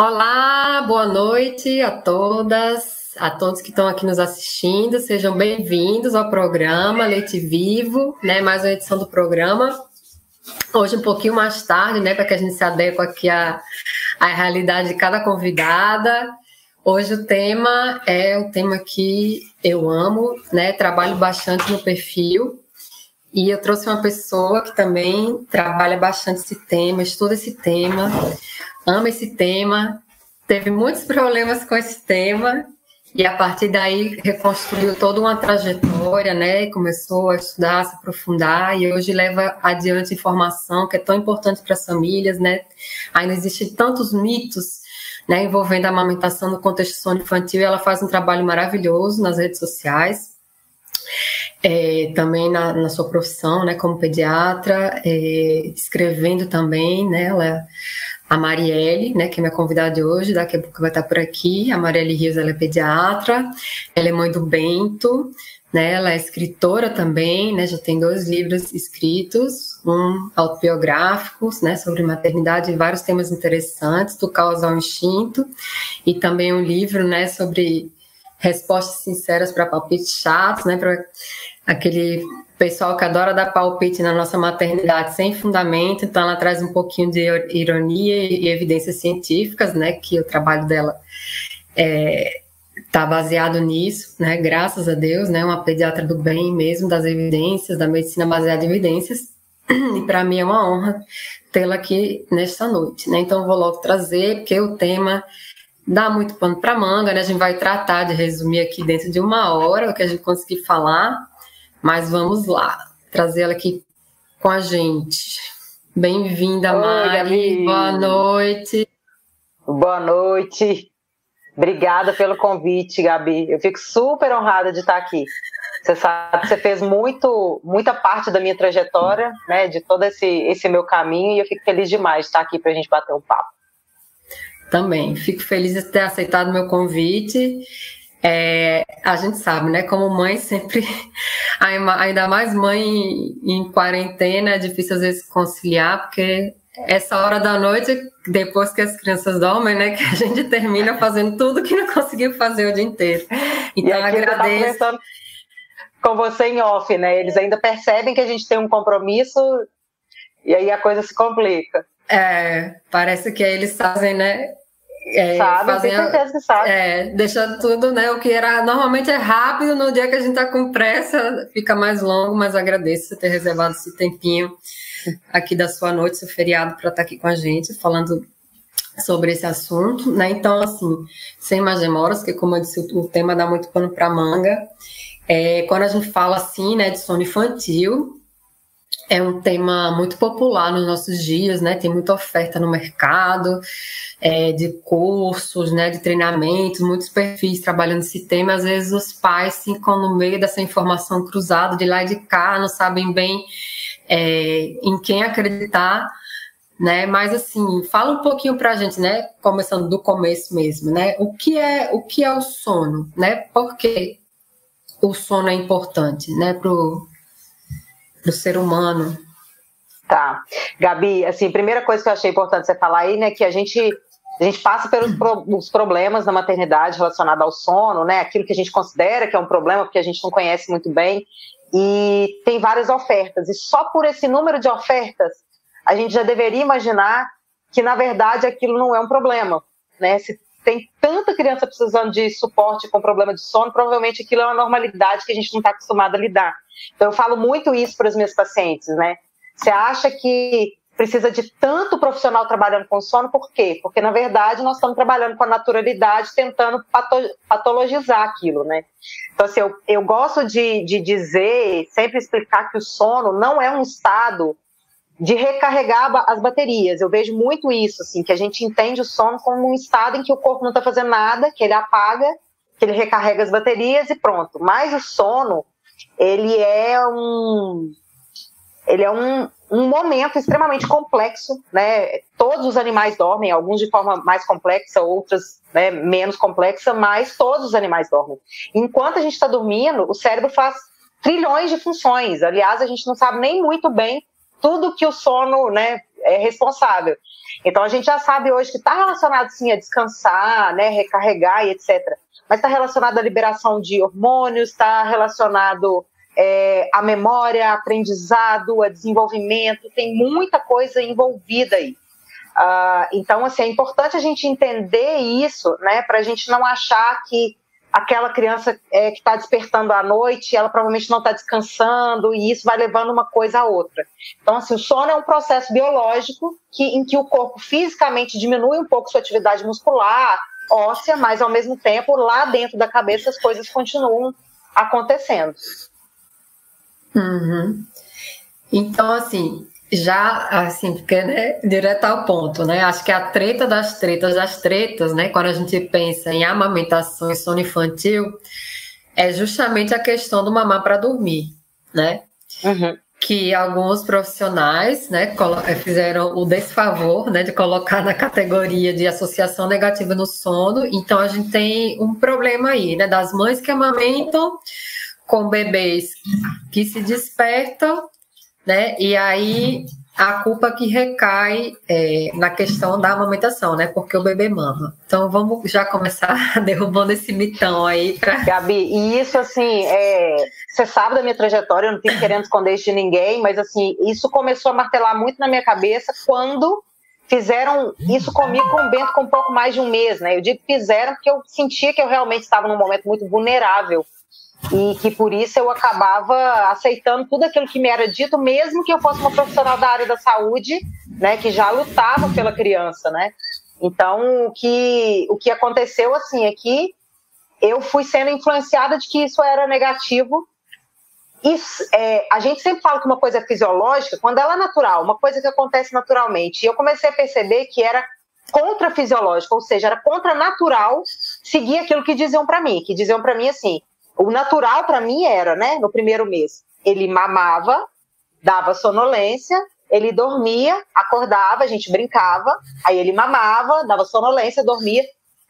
Olá, boa noite a todas, a todos que estão aqui nos assistindo. Sejam bem-vindos ao programa Leite Vivo, né? Mais uma edição do programa. Hoje um pouquinho mais tarde, né? Para que a gente se adeque aqui à, à realidade de cada convidada. Hoje o tema é o tema que eu amo, né? Trabalho bastante no perfil. E eu trouxe uma pessoa que também trabalha bastante esse tema, estuda esse tema ama esse tema, teve muitos problemas com esse tema e a partir daí reconstruiu toda uma trajetória, né? E começou a estudar, a se aprofundar e hoje leva adiante informação que é tão importante para as famílias, né? Ainda existem tantos mitos, né, envolvendo a amamentação no contexto sono infantil. E ela faz um trabalho maravilhoso nas redes sociais. É, também na, na, sua profissão, né, como pediatra, é, escrevendo também, né, ela a Marielle, né, que é minha convidada de hoje, daqui a pouco vai estar por aqui. A Marielle Rios, ela é pediatra, ela é mãe do Bento, né, ela é escritora também, né, já tem dois livros escritos, um autobiográficos, né, sobre maternidade e vários temas interessantes, do caos ao instinto, e também um livro, né, sobre respostas sinceras para palpites chatos, né, para aquele pessoal que adora dar palpite na nossa maternidade sem fundamento, então ela traz um pouquinho de ironia e evidências científicas, né, que o trabalho dela está é, baseado nisso, né, graças a Deus, né, uma pediatra do bem mesmo, das evidências, da medicina baseada em evidências, e para mim é uma honra tê-la aqui nesta noite, né, então vou logo trazer, porque o tema dá muito pano para manga, né, a gente vai tratar de resumir aqui dentro de uma hora o que a gente conseguir falar, mas vamos lá, trazer ela aqui com a gente. Bem-vinda, Mari. Gabi. Boa noite. Boa noite. Obrigada pelo convite, Gabi. Eu fico super honrada de estar aqui. Você sabe que você fez muito, muita parte da minha trajetória, né, de todo esse, esse meu caminho, e eu fico feliz demais de estar aqui para a gente bater um papo. Também, fico feliz de ter aceitado o meu convite é, a gente sabe, né? Como mãe, sempre, ainda mais mãe em quarentena, é difícil às vezes conciliar, porque essa hora da noite, depois que as crianças dormem, né? Que a gente termina fazendo tudo que não conseguiu fazer o dia inteiro. Então, e agradeço. Tá com você em off, né? Eles ainda percebem que a gente tem um compromisso e aí a coisa se complica. É, parece que eles fazem, né? É, sabe, fazem, tenho certeza que sabe. É, deixando tudo, né? O que era normalmente é rápido, no dia que a gente tá com pressa, fica mais longo, mas agradeço você ter reservado esse tempinho aqui da sua noite, seu feriado, para estar tá aqui com a gente, falando sobre esse assunto, né? Então, assim, sem mais demoras, que como eu disse, o tema dá muito pano para manga. É, quando a gente fala assim, né, de sono infantil, é um tema muito popular nos nossos dias, né? Tem muita oferta no mercado é, de cursos, né? De treinamentos, muitos perfis trabalhando esse tema. Às vezes os pais ficam no meio dessa informação cruzada de lá e de cá, não sabem bem é, em quem acreditar, né? Mas assim, fala um pouquinho para a gente, né? Começando do começo mesmo, né? O que é o que é o sono, né? Por que o sono é importante, né? Pro para o ser humano. Tá. Gabi, assim, primeira coisa que eu achei importante você falar aí, né, que a gente a gente passa pelos pro, problemas da maternidade relacionados ao sono, né? Aquilo que a gente considera que é um problema, porque a gente não conhece muito bem. E tem várias ofertas. E só por esse número de ofertas, a gente já deveria imaginar que, na verdade, aquilo não é um problema. Né? Se tem tanta criança precisando de suporte com problema de sono, provavelmente aquilo é uma normalidade que a gente não está acostumado a lidar. Então, eu falo muito isso para os meus pacientes, né? Você acha que precisa de tanto profissional trabalhando com sono, por quê? Porque, na verdade, nós estamos trabalhando com a naturalidade, tentando patologizar aquilo, né? Então, assim, eu, eu gosto de, de dizer, sempre explicar que o sono não é um estado de recarregar as baterias. Eu vejo muito isso, assim, que a gente entende o sono como um estado em que o corpo não está fazendo nada, que ele apaga, que ele recarrega as baterias e pronto. Mas o sono, ele é um ele é um, um momento extremamente complexo, né? Todos os animais dormem, alguns de forma mais complexa, outras né, menos complexa, mas todos os animais dormem. Enquanto a gente está dormindo, o cérebro faz trilhões de funções. Aliás, a gente não sabe nem muito bem tudo que o sono, né, é responsável. Então a gente já sabe hoje que está relacionado sim a descansar, né, recarregar e etc. Mas está relacionado à liberação de hormônios, está relacionado é, à memória, aprendizado, a desenvolvimento, tem muita coisa envolvida aí. Uh, então, assim, é importante a gente entender isso, né, para a gente não achar que aquela criança é, que está despertando à noite, ela provavelmente não está descansando, e isso vai levando uma coisa a outra. Então, assim, o sono é um processo biológico que, em que o corpo fisicamente diminui um pouco sua atividade muscular, óssea, mas ao mesmo tempo, lá dentro da cabeça, as coisas continuam acontecendo. Uhum. Então, assim, já, assim, porque, né, direto ao ponto, né? Acho que a treta das tretas das tretas, né? Quando a gente pensa em amamentação e sono infantil, é justamente a questão do mamar para dormir, né? Uhum. Que alguns profissionais, né, eh, fizeram o desfavor, né, de colocar na categoria de associação negativa no sono. Então a gente tem um problema aí, né, das mães que amamentam com bebês que se despertam né? E aí a culpa que recai é, na questão da amamentação, né? Porque o bebê mama. Então vamos já começar derrubando esse mitão aí. Pra... Gabi, e isso assim, é... você sabe da minha trajetória, eu não estou querendo esconder isso de ninguém, mas assim, isso começou a martelar muito na minha cabeça quando fizeram isso comigo com o Bento com um pouco mais de um mês, né? Eu digo fizeram porque eu sentia que eu realmente estava num momento muito vulnerável e que por isso eu acabava aceitando tudo aquilo que me era dito, mesmo que eu fosse uma profissional da área da saúde, né, que já lutava pela criança, né? Então, o que, o que aconteceu, assim, é que eu fui sendo influenciada de que isso era negativo. Isso, é, a gente sempre fala que uma coisa é fisiológica quando ela é natural, uma coisa que acontece naturalmente. E eu comecei a perceber que era contra-fisiológico, ou seja, era contra-natural seguir aquilo que diziam para mim, que diziam para mim assim, o natural para mim era, né, no primeiro mês, ele mamava, dava sonolência, ele dormia, acordava, a gente brincava, aí ele mamava, dava sonolência, dormia.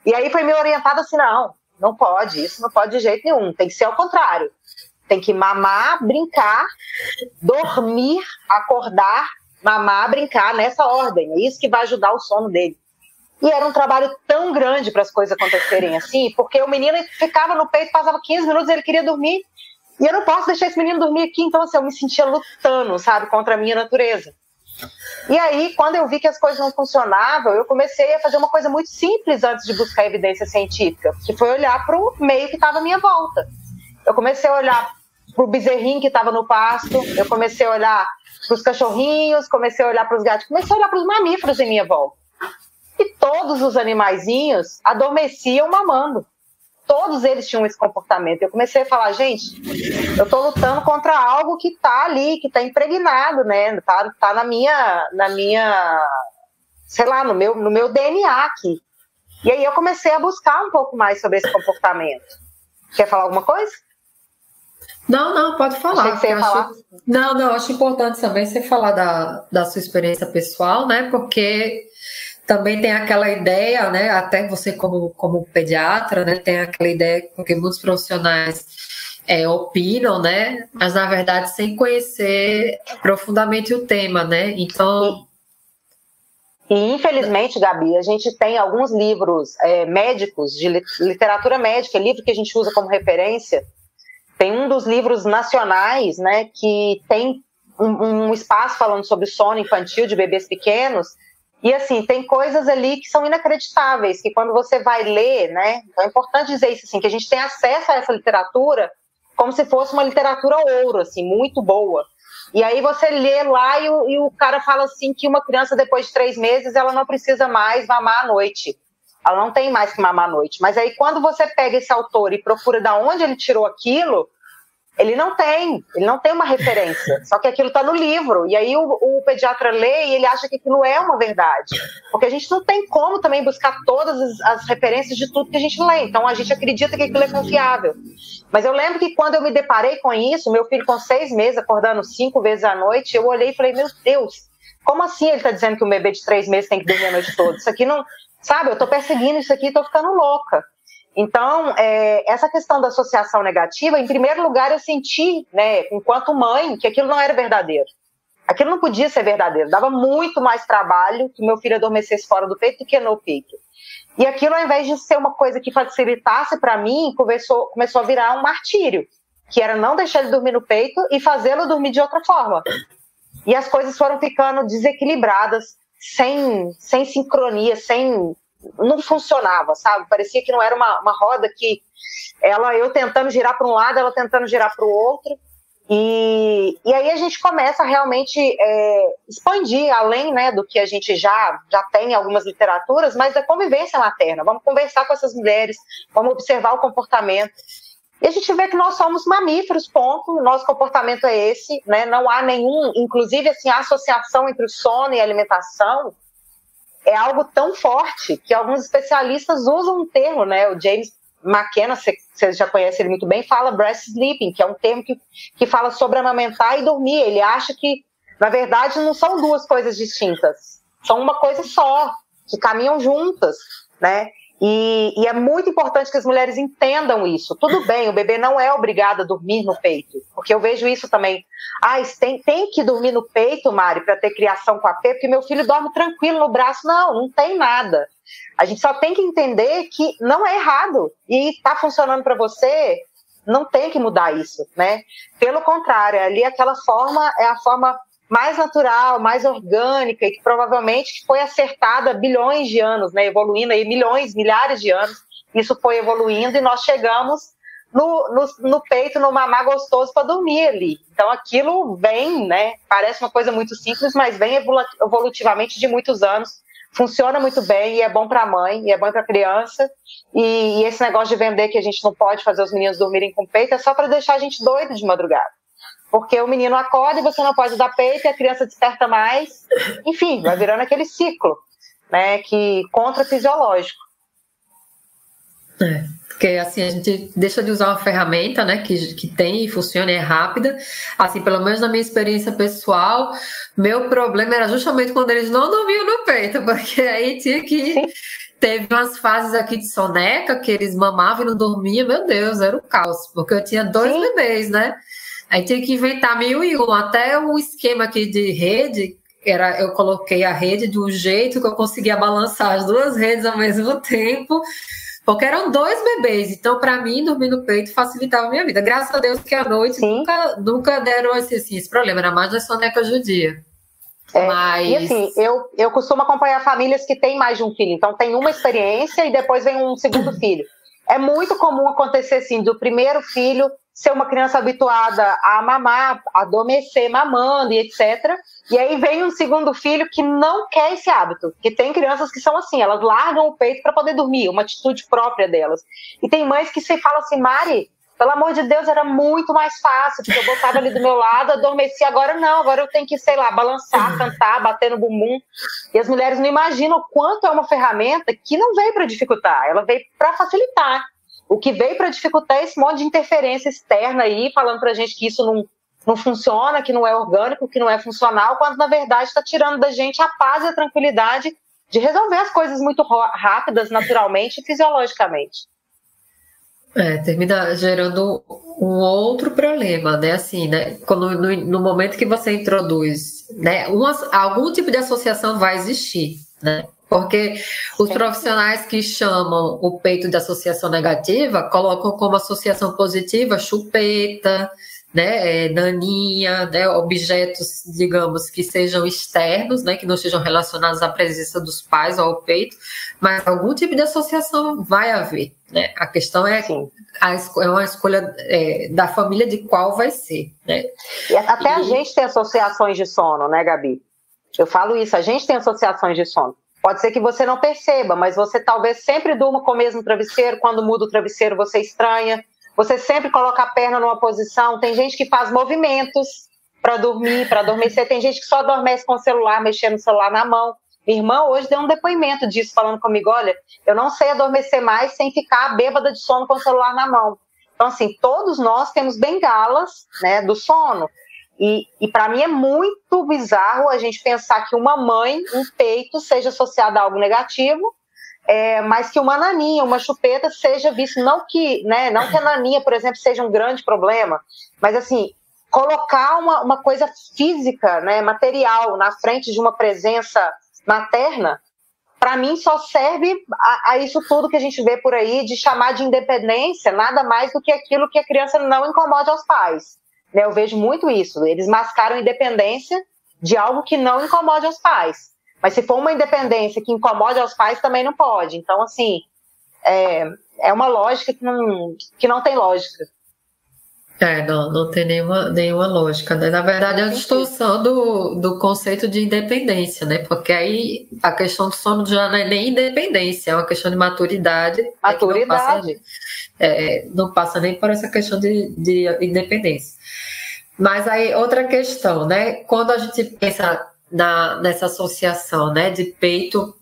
E aí foi me orientado assim: não, não pode, isso não pode de jeito nenhum, tem que ser ao contrário. Tem que mamar, brincar, dormir, acordar, mamar, brincar nessa ordem. É isso que vai ajudar o sono dele. E era um trabalho tão grande para as coisas acontecerem assim, porque o menino ficava no peito, passava 15 minutos, ele queria dormir. E eu não posso deixar esse menino dormir aqui, então assim, eu me sentia lutando, sabe, contra a minha natureza. E aí, quando eu vi que as coisas não funcionavam, eu comecei a fazer uma coisa muito simples antes de buscar evidência científica, que foi olhar para o meio que estava à minha volta. Eu comecei a olhar para o bezerrinho que estava no pasto, eu comecei a olhar para os cachorrinhos, comecei a olhar para os gatos, comecei a olhar para os mamíferos em minha volta. E todos os animaizinhos adormeciam mamando. Todos eles tinham esse comportamento. Eu comecei a falar, gente, eu estou lutando contra algo que está ali, que está impregnado, né? Está tá na minha, na minha, sei lá, no meu, no meu DNA aqui. E aí eu comecei a buscar um pouco mais sobre esse comportamento. Quer falar alguma coisa? Não, não, pode falar. Achei que falar. Não, não, acho importante também você falar da, da sua experiência pessoal, né? Porque também tem aquela ideia, né? Até você como, como pediatra, né? Tem aquela ideia porque muitos profissionais é, opinam, né? Mas na verdade sem conhecer profundamente o tema, né? Então e infelizmente, Gabi, a gente tem alguns livros é, médicos, de literatura médica, livro que a gente usa como referência. Tem um dos livros nacionais, né, que tem um, um espaço falando sobre sono infantil de bebês pequenos, e assim, tem coisas ali que são inacreditáveis, que quando você vai ler, né? Então é importante dizer isso assim, que a gente tem acesso a essa literatura como se fosse uma literatura ouro, assim, muito boa. E aí você lê lá e o, e o cara fala assim que uma criança depois de três meses ela não precisa mais mamar à noite. Ela não tem mais que mamar à noite. Mas aí quando você pega esse autor e procura da onde ele tirou aquilo, ele não tem, ele não tem uma referência. Só que aquilo está no livro. E aí o, o, pediatra lê e ele acha que aquilo é uma verdade. Porque a gente não tem como também buscar todas as, as, referências de tudo que a gente lê. Então a gente acredita que aquilo é confiável. Mas eu lembro que quando eu me deparei com isso, meu filho com seis meses, acordando cinco vezes à noite, eu olhei e falei, meu Deus, como assim ele está dizendo que um bebê de três meses tem que dormir a noite toda? Isso aqui não. Sabe, eu estou perseguindo isso aqui e estou ficando louca. Então, é, essa questão da associação negativa, em primeiro lugar, eu senti, né, enquanto mãe, que aquilo não era verdadeiro. Aquilo não podia ser verdadeiro. Dava muito mais trabalho que meu filho adormecesse fora do peito do que no peito. E aquilo, ao invés de ser uma coisa que facilitasse para mim, começou, começou a virar um martírio, que era não deixar ele dormir no peito e fazê-lo dormir de outra forma. E as coisas foram ficando desequilibradas, sem, sem sincronia, sem não funcionava, sabe? Parecia que não era uma, uma roda que ela eu tentando girar para um lado, ela tentando girar para o outro. E, e aí a gente começa realmente é, expandir além né, do que a gente já, já tem em algumas literaturas, mas da convivência materna. Vamos conversar com essas mulheres, vamos observar o comportamento. E a gente vê que nós somos mamíferos, ponto. Nosso comportamento é esse, né? Não há nenhum, inclusive assim, a associação entre o sono e a alimentação é algo tão forte que alguns especialistas usam um termo, né? O James McKenna, você já conhece ele muito bem, fala breast sleeping, que é um termo que, que fala sobre amamentar e dormir. Ele acha que, na verdade, não são duas coisas distintas, são uma coisa só, que caminham juntas, né? E, e, é muito importante que as mulheres entendam isso. Tudo bem, o bebê não é obrigado a dormir no peito, porque eu vejo isso também. Ah, tem, tem que dormir no peito, Mari, para ter criação com a P, porque meu filho dorme tranquilo no braço. Não, não tem nada. A gente só tem que entender que não é errado e está funcionando para você, não tem que mudar isso, né? Pelo contrário, ali aquela forma é a forma mais natural, mais orgânica e que provavelmente foi acertada bilhões de anos, né? Evoluindo aí milhões, milhares de anos. Isso foi evoluindo e nós chegamos no, no, no peito, no mamar gostoso para dormir ali. Então aquilo vem, né? Parece uma coisa muito simples, mas vem evolutivamente de muitos anos funciona muito bem e é bom para a mãe e é bom para a criança. E, e, esse negócio de vender que a gente não pode fazer os meninos dormirem com peito é só para deixar a gente doido de madrugada. Porque o menino acorda e você não pode dar peito e a criança desperta mais. Enfim, vai virando aquele ciclo, né? Que contra fisiológico. É. Porque assim, a gente deixa de usar uma ferramenta, né, que, que tem e funciona e é rápida. Assim, pelo menos na minha experiência pessoal, meu problema era justamente quando eles não dormiam no peito, porque aí tinha que. Teve umas fases aqui de soneca que eles mamavam e não dormiam, meu Deus, era o um caos, porque eu tinha dois Sim. bebês, né? Aí tinha que inventar mil e um. Até o esquema aqui de rede, era, eu coloquei a rede de um jeito que eu conseguia balançar as duas redes ao mesmo tempo porque eram dois bebês, então para mim dormir no peito facilitava a minha vida. Graças a Deus que à noite nunca, nunca deram esse, assim, esse problema, era mais da soneca judia. É, Mas... E assim, eu, eu costumo acompanhar famílias que têm mais de um filho, então tem uma experiência e depois vem um segundo filho. É muito comum acontecer assim, do primeiro filho ser uma criança habituada a mamar, a adormecer mamando e etc. E aí vem um segundo filho que não quer esse hábito. Que tem crianças que são assim, elas largam o peito para poder dormir, uma atitude própria delas. E tem mães que se falam assim, Mari, pelo amor de Deus, era muito mais fácil, porque eu botava ali do meu lado, adormecia. Agora não, agora eu tenho que, sei lá, balançar, cantar, bater no bumbum. E as mulheres não imaginam o quanto é uma ferramenta que não veio para dificultar, ela veio para facilitar. O que veio para dificultar é esse monte de interferência externa aí, falando para a gente que isso não, não funciona, que não é orgânico, que não é funcional, quando na verdade está tirando da gente a paz e a tranquilidade de resolver as coisas muito rápidas, naturalmente e fisiologicamente. É, termina gerando um outro problema, né? Assim, né? Quando, no, no momento que você introduz, né? Algum tipo de associação vai existir, né? Porque os profissionais que chamam o peito de associação negativa colocam como associação positiva chupeta, né, é, naninha, né, objetos, digamos, que sejam externos, né, que não estejam relacionados à presença dos pais ou ao peito, mas algum tipo de associação vai haver. Né? A questão é, a, é uma escolha é, da família de qual vai ser. Né? E até e... a gente tem associações de sono, né, Gabi? Eu falo isso, a gente tem associações de sono. Pode ser que você não perceba, mas você talvez sempre durma com o mesmo travesseiro. Quando muda o travesseiro, você estranha. Você sempre coloca a perna numa posição. Tem gente que faz movimentos para dormir, para adormecer. Tem gente que só adormece com o celular, mexendo no celular na mão. Minha irmã hoje deu um depoimento disso, falando comigo: olha, eu não sei adormecer mais sem ficar bêbada de sono com o celular na mão. Então, assim, todos nós temos bengalas né, do sono. E, e para mim é muito bizarro a gente pensar que uma mãe, um peito, seja associado a algo negativo, é, mas que uma naninha, uma chupeta seja visto, não que, né, não que a naninha, por exemplo, seja um grande problema, mas assim, colocar uma, uma coisa física, né, material, na frente de uma presença materna, para mim só serve a, a, isso tudo que a gente vê por aí de chamar de independência, nada mais do que aquilo que a criança não incomode aos pais. Né? Eu vejo muito isso. Eles mascaram independência de algo que não incomode aos pais. Mas se for uma independência que incomode aos pais, também não pode. Então, assim, é, é uma lógica que não, que não tem lógica. É, não, não tem nenhuma, nenhuma lógica, né? Na verdade, é a distorção do, do conceito de independência, né? Porque aí a questão do sono já não é nem independência, é uma questão de maturidade. Maturidade. É é, não, passa, nem por essa questão de, de independência. Mas aí, outra questão, né? Quando a gente pensa na, nessa associação, né, de peito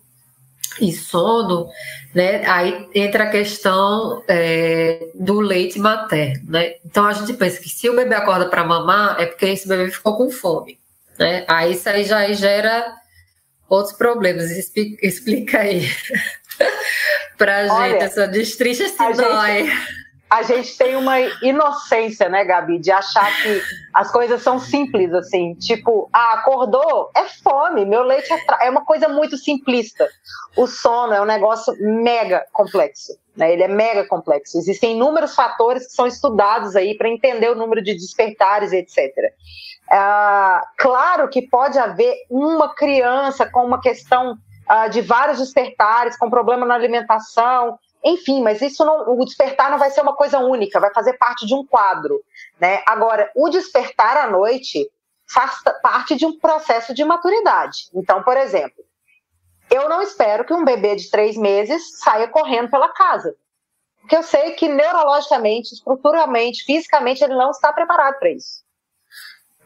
e sono, né? Aí entra a questão é, do leite materno, né? Então a gente pensa que se o bebê acorda para mamar é porque esse bebê ficou com fome, né? Aí isso aí já gera outros problemas. Explica, explica aí para gente essa destrincha esse dói. Gente a gente tem uma inocência, né, Gabi, de achar que as coisas são simples, assim, tipo, ah, acordou, é fome, meu leite é, é uma coisa muito simplista. O sono é um negócio mega complexo, né, ele é mega complexo. Existem inúmeros fatores que são estudados aí para entender o número de despertares, etc. Ah, claro que pode haver uma criança com uma questão ah, de vários despertares, com problema na alimentação, enfim, mas isso não, o despertar não vai ser uma coisa única, vai fazer parte de um quadro, né? Agora, o despertar à noite faz parte de um processo de maturidade. Então, por exemplo, eu não espero que um bebê de três meses saia correndo pela casa, porque eu sei que neurologicamente, estruturalmente, fisicamente, ele não está preparado para isso.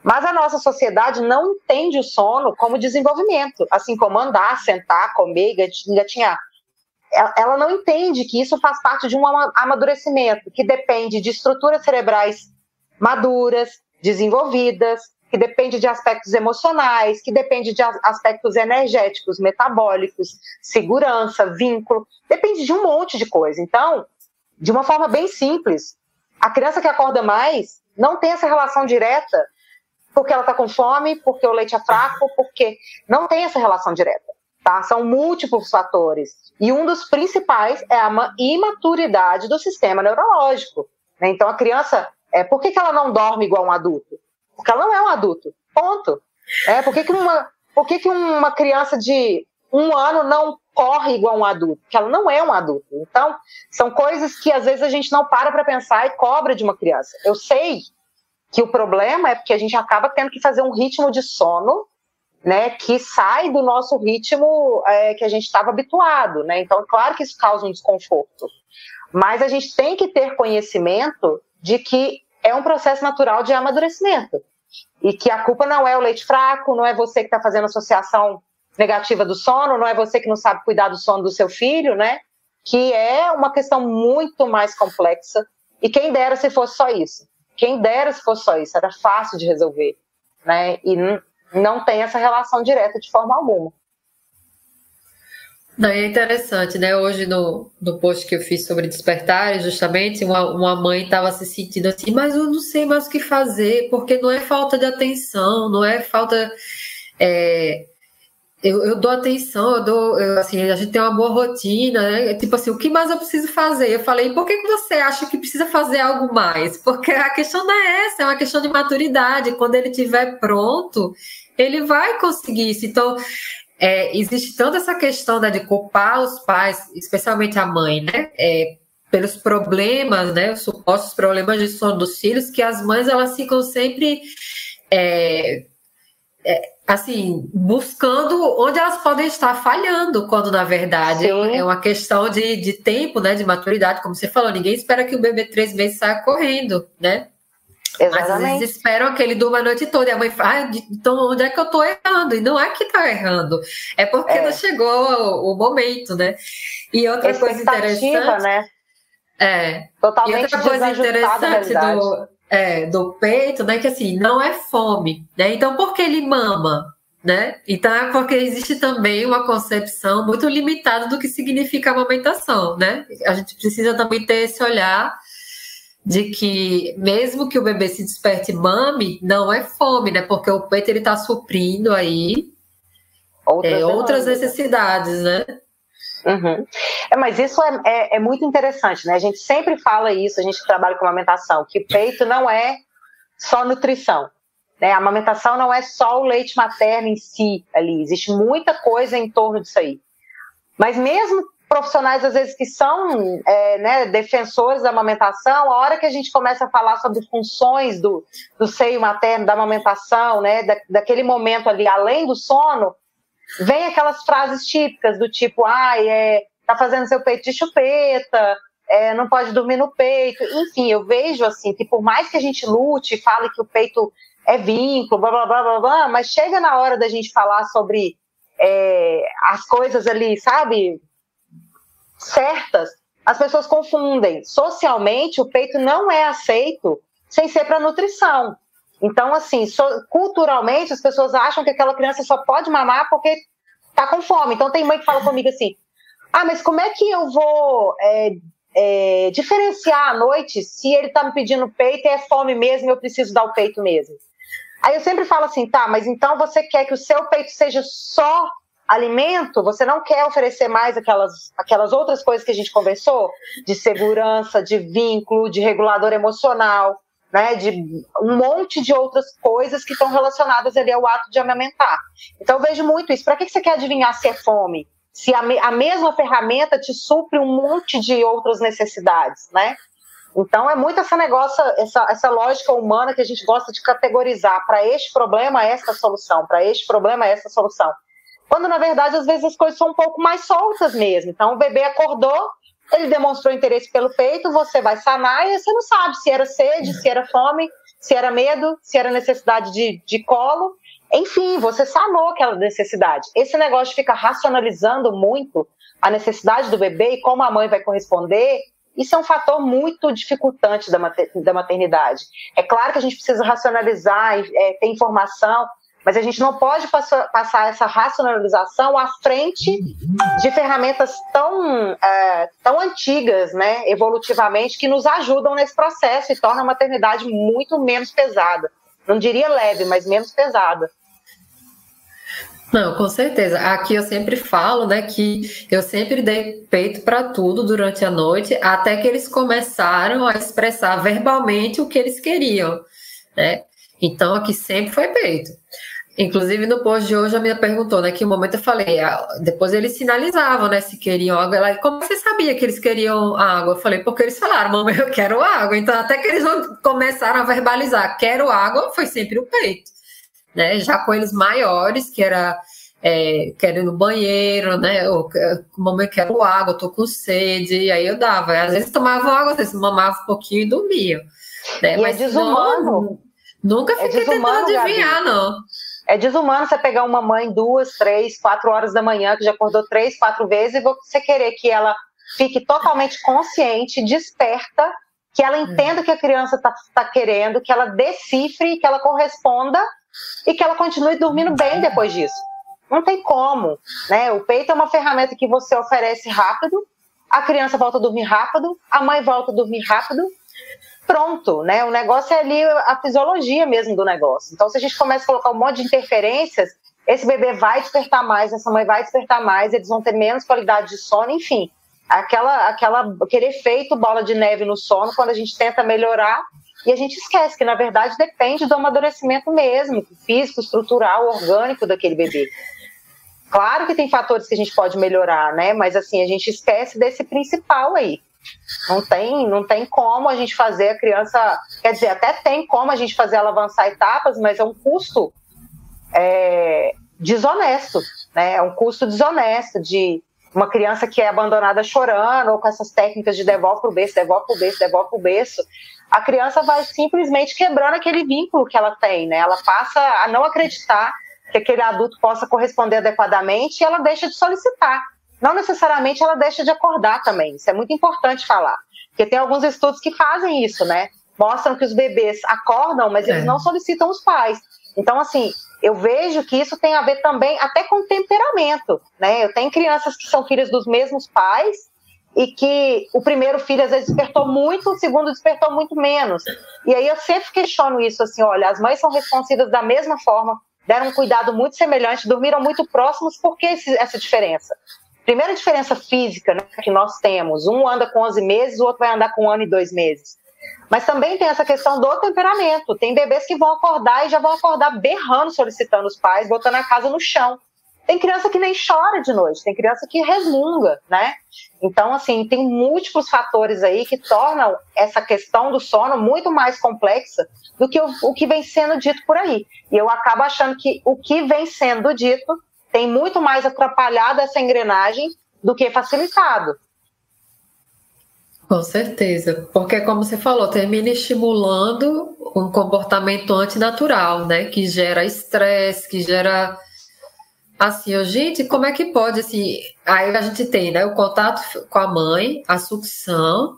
Mas a nossa sociedade não entende o sono como desenvolvimento, assim como andar, sentar, comer, engatinhar. Ela não entende que isso faz parte de um amadurecimento que depende de estruturas cerebrais maduras, desenvolvidas, que depende de aspectos emocionais, que depende de aspectos energéticos, metabólicos, segurança, vínculo, depende de um monte de coisa. Então, de uma forma bem simples, a criança que acorda mais não tem essa relação direta porque ela está com fome, porque o leite é fraco, porque não tem essa relação direta. Tá? São múltiplos fatores. E um dos principais é a imaturidade do sistema neurológico. Né? Então, a criança, é, por que, que ela não dorme igual um adulto? Porque ela não é um adulto. Ponto. É, por que, que, uma, por que, que uma criança de um ano não corre igual um adulto? Porque ela não é um adulto. Então, são coisas que às vezes a gente não para para pensar e cobra de uma criança. Eu sei que o problema é porque a gente acaba tendo que fazer um ritmo de sono né, que sai do nosso ritmo é, que a gente estava habituado, né? Então, claro que isso causa um desconforto, mas a gente tem que ter conhecimento de que é um processo natural de amadurecimento e que a culpa não é o leite fraco, não é você que está fazendo associação negativa do sono, não é você que não sabe cuidar do sono do seu filho, né? Que é uma questão muito mais complexa. E quem dera se fosse só isso. Quem dera se fosse só isso, era fácil de resolver, né? E não tem essa relação direta de forma alguma. Não, é interessante, né? Hoje no, no post que eu fiz sobre despertar, justamente uma, uma mãe estava se sentindo assim, mas eu não sei mais o que fazer, porque não é falta de atenção, não é falta. É, eu, eu dou atenção, eu dou, eu, assim, a gente tem uma boa rotina, né? Tipo assim, o que mais eu preciso fazer? Eu falei, por que, que você acha que precisa fazer algo mais? Porque a questão não é essa, é uma questão de maturidade. Quando ele estiver pronto, ele vai conseguir isso. Então, é, existe tanto essa questão né, de culpar os pais, especialmente a mãe, né? É, pelos problemas, né? Os supostos problemas de sono dos filhos, que as mães elas ficam sempre é, é assim, buscando onde elas podem estar falhando, quando na verdade Sim. é uma questão de, de tempo, né? De maturidade, como você falou, ninguém espera que o bebê três meses saia correndo, né? Exatamente. Mas às vezes esperam que ele durma a noite toda. E a mãe fala, ah, então onde é que eu tô errando? E não é que tá errando, é porque é. não chegou o, o, momento, né? E outra coisa interessante. né? É. Totalmente e outra coisa interessante do, é, do peito, né? Que assim, não é fome, né? Então por que ele mama? Né? Então é porque existe também uma concepção muito limitada do que significa amamentação, né? A gente precisa também ter esse olhar de que mesmo que o bebê se desperte mame, não é fome, né? Porque o peito ele está suprindo aí outras, é, outras necessidades, né? Uhum. É, mas isso é, é, é, muito interessante, né? A gente sempre fala isso, a gente trabalha com amamentação, que peito não é só nutrição. Né? A amamentação não é só o leite materno em si ali, existe muita coisa em torno disso aí. Mas mesmo profissionais, às vezes, que são é, né, defensores da amamentação, a hora que a gente começa a falar sobre funções do, do seio materno, da amamentação, né, da, daquele momento ali, além do sono, vem aquelas frases típicas do tipo, ai, é, tá fazendo seu peito de chupeta, é, não pode dormir no peito. Enfim, eu vejo assim que por mais que a gente lute, fale que o peito é vínculo, blá blá blá blá, blá mas chega na hora da gente falar sobre é, as coisas ali, sabe? certas, as pessoas confundem. Socialmente, o peito não é aceito sem ser para nutrição. Então, assim, so, culturalmente, as pessoas acham que aquela criança só pode mamar porque está com fome. Então, tem mãe que fala comigo assim: ah, mas como é que eu vou é, é, diferenciar à noite se ele está me pedindo peito e é fome mesmo e eu preciso dar o peito mesmo? Aí eu sempre falo assim: tá, mas então você quer que o seu peito seja só alimento, você não quer oferecer mais aquelas, aquelas outras coisas que a gente conversou, de segurança, de vínculo, de regulador emocional, né, de um monte de outras coisas que estão relacionadas ali ao ato de amamentar. Então vejo muito isso. Para que você quer adivinhar se é fome? Se a, me, a mesma ferramenta te supre um monte de outras necessidades, né? Então é muito essa negócio, essa, essa lógica humana que a gente gosta de categorizar. Para este problema, essa solução. Para este problema, essa solução. Quando, na verdade, às vezes as coisas são um pouco mais soltas mesmo. Então, o bebê acordou, ele demonstrou interesse pelo peito, você vai sanar e você não sabe se era sede, se era fome, se era medo, se era necessidade de, de colo. Enfim, você sanou aquela necessidade. Esse negócio de ficar racionalizando muito a necessidade do bebê e como a mãe vai corresponder, isso é um fator muito dificultante da maternidade. É claro que a gente precisa racionalizar, é, ter informação, mas a gente não pode passar, essa racionalização à frente de ferramentas tão, é, tão antigas, né, evolutivamente, que nos ajudam nesse processo e tornam a maternidade muito menos pesada. Não diria leve, mas menos pesada. Não, com certeza. Aqui eu sempre falo, né, que eu sempre dei peito para tudo durante a noite, até que eles começaram a expressar verbalmente o que eles queriam, né? Então aqui sempre foi peito. Inclusive, no post de hoje, a minha perguntou, né? Que momento eu falei, ah, depois eles sinalizavam, né? Se queriam água. Ela, como você sabia que eles queriam água? Eu falei, porque eles falaram, mamãe, eu quero água. Então, até que eles começaram a verbalizar, quero água, foi sempre o peito. Né? Já com eles maiores, que era é, quero ir no banheiro, né? Ou, mamãe, quero água, tô com sede. E aí eu dava. Às vezes tomavam água, às vezes mamavam um pouquinho e dormiam. Né? E é Mas é desumano. Não, nunca fiquei é tentando adivinhar, Gabi. não. É desumano você pegar uma mãe duas, três, quatro horas da manhã, que já acordou três, quatro vezes, e você querer que ela fique totalmente consciente, desperta, que ela entenda o que a criança está tá querendo, que ela decifre, que ela corresponda e que ela continue dormindo bem depois disso. Não tem como, né? O peito é uma ferramenta que você oferece rápido, a criança volta a dormir rápido, a mãe volta a dormir rápido, pronto, né? O negócio é ali a fisiologia mesmo do negócio. Então, se a gente começa a colocar um monte de interferências, esse bebê vai despertar mais, essa mãe vai despertar mais, eles vão ter menos qualidade de sono, enfim. Aquela, aquela, aquele efeito bola de neve no sono, quando a gente tenta melhorar, e a gente esquece que, na verdade, depende do amadurecimento mesmo, físico, estrutural, orgânico daquele bebê. Claro que tem fatores que a gente pode melhorar, né? Mas assim, a gente esquece desse principal aí. Não tem, não tem como a gente fazer a criança. Quer dizer, até tem como a gente fazer ela avançar etapas, mas é um custo é, desonesto, né? É um custo desonesto de uma criança que é abandonada chorando, ou com essas técnicas de devolve pro berço, devolve pro berço, devolve pro berço. A criança vai simplesmente quebrando aquele vínculo que ela tem, né? Ela passa a não acreditar que aquele adulto possa corresponder adequadamente e ela deixa de solicitar não necessariamente ela deixa de acordar também. Isso é muito importante falar. Porque tem alguns estudos que fazem isso, né? Mostram que os bebês acordam, mas eles é. não solicitam os pais. Então, assim, eu vejo que isso tem a ver também até com temperamento, né? Eu tenho crianças que são filhas dos mesmos pais e que o primeiro filho às vezes despertou muito, o segundo despertou muito menos. E aí eu sempre questiono isso assim, olha, as mães são responsivas da mesma forma, deram um cuidado muito semelhante, dormiram muito próximos, por que essa diferença? Primeira diferença física né, que nós temos, um anda com 11 meses, o outro vai andar com um ano e dois meses. Mas também tem essa questão do temperamento. Tem bebês que vão acordar e já vão acordar berrando, solicitando os pais, botando a casa no chão. Tem criança que nem chora de noite, tem criança que resmunga, né? Então, assim, tem múltiplos fatores aí que tornam essa questão do sono muito mais complexa do que o, o que vem sendo dito por aí. E eu acabo achando que o que vem sendo dito tem muito mais atrapalhado essa engrenagem do que facilitado. Com certeza, porque como você falou, termina estimulando um comportamento antinatural, né? Que gera estresse, que gera assim, gente, como é que pode assim? Aí a gente tem, né, o contato com a mãe, a sucção,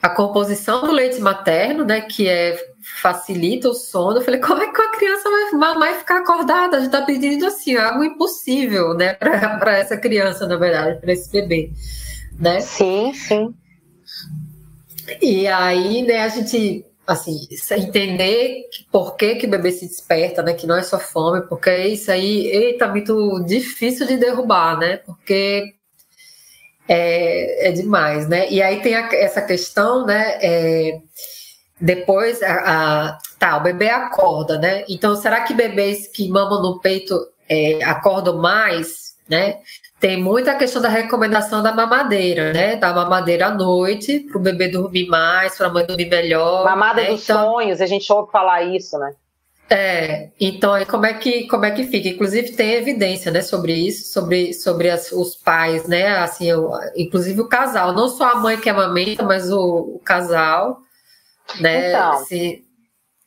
a composição do leite materno, né, que é facilita o sono. Eu falei, como é que a criança vai, vai ficar acordada? A gente está pedindo assim, algo impossível, né, para essa criança, na verdade, para esse bebê, né? Sim, sim. E aí, né, a gente assim, entender por que, que o bebê se desperta, né? Que não é só fome, porque isso aí, eita, muito difícil de derrubar, né? Porque é, é demais, né? E aí tem a, essa questão, né? É, depois, a, a, tá, o bebê acorda, né? Então, será que bebês que mamam no peito é, acordam mais, né? Tem muita questão da recomendação da mamadeira, né? Da mamadeira à noite, para o bebê dormir mais, para a mãe dormir melhor. Mamada né? dos então, sonhos, a gente ouve falar isso, né? É, então aí como é que como é que fica? Inclusive tem evidência, né, sobre isso, sobre, sobre as, os pais, né, assim, eu, inclusive o casal, não só a mãe que amamenta, mas o, o casal, né, então. se,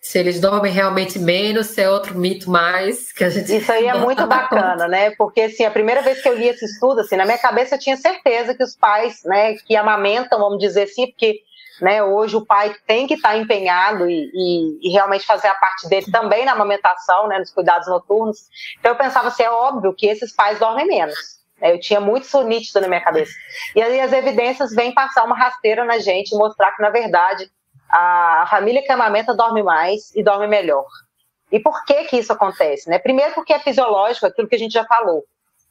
se eles dormem realmente menos, se é outro mito mais que a gente. Isso aí é muito bacana, né? Porque assim, a primeira vez que eu li esse estudo, assim, na minha cabeça eu tinha certeza que os pais, né, que amamentam, vamos dizer assim, porque né, hoje o pai tem que estar tá empenhado e, e, e, realmente fazer a parte dele também na amamentação, né, nos cuidados noturnos. Então eu pensava assim, é óbvio que esses pais dormem menos. Né? Eu tinha muito isso nítido na minha cabeça. E aí as evidências vêm passar uma rasteira na gente, mostrar que, na verdade, a família que amamenta dorme mais e dorme melhor. E por que que isso acontece? Né? Primeiro porque é fisiológico, aquilo que a gente já falou.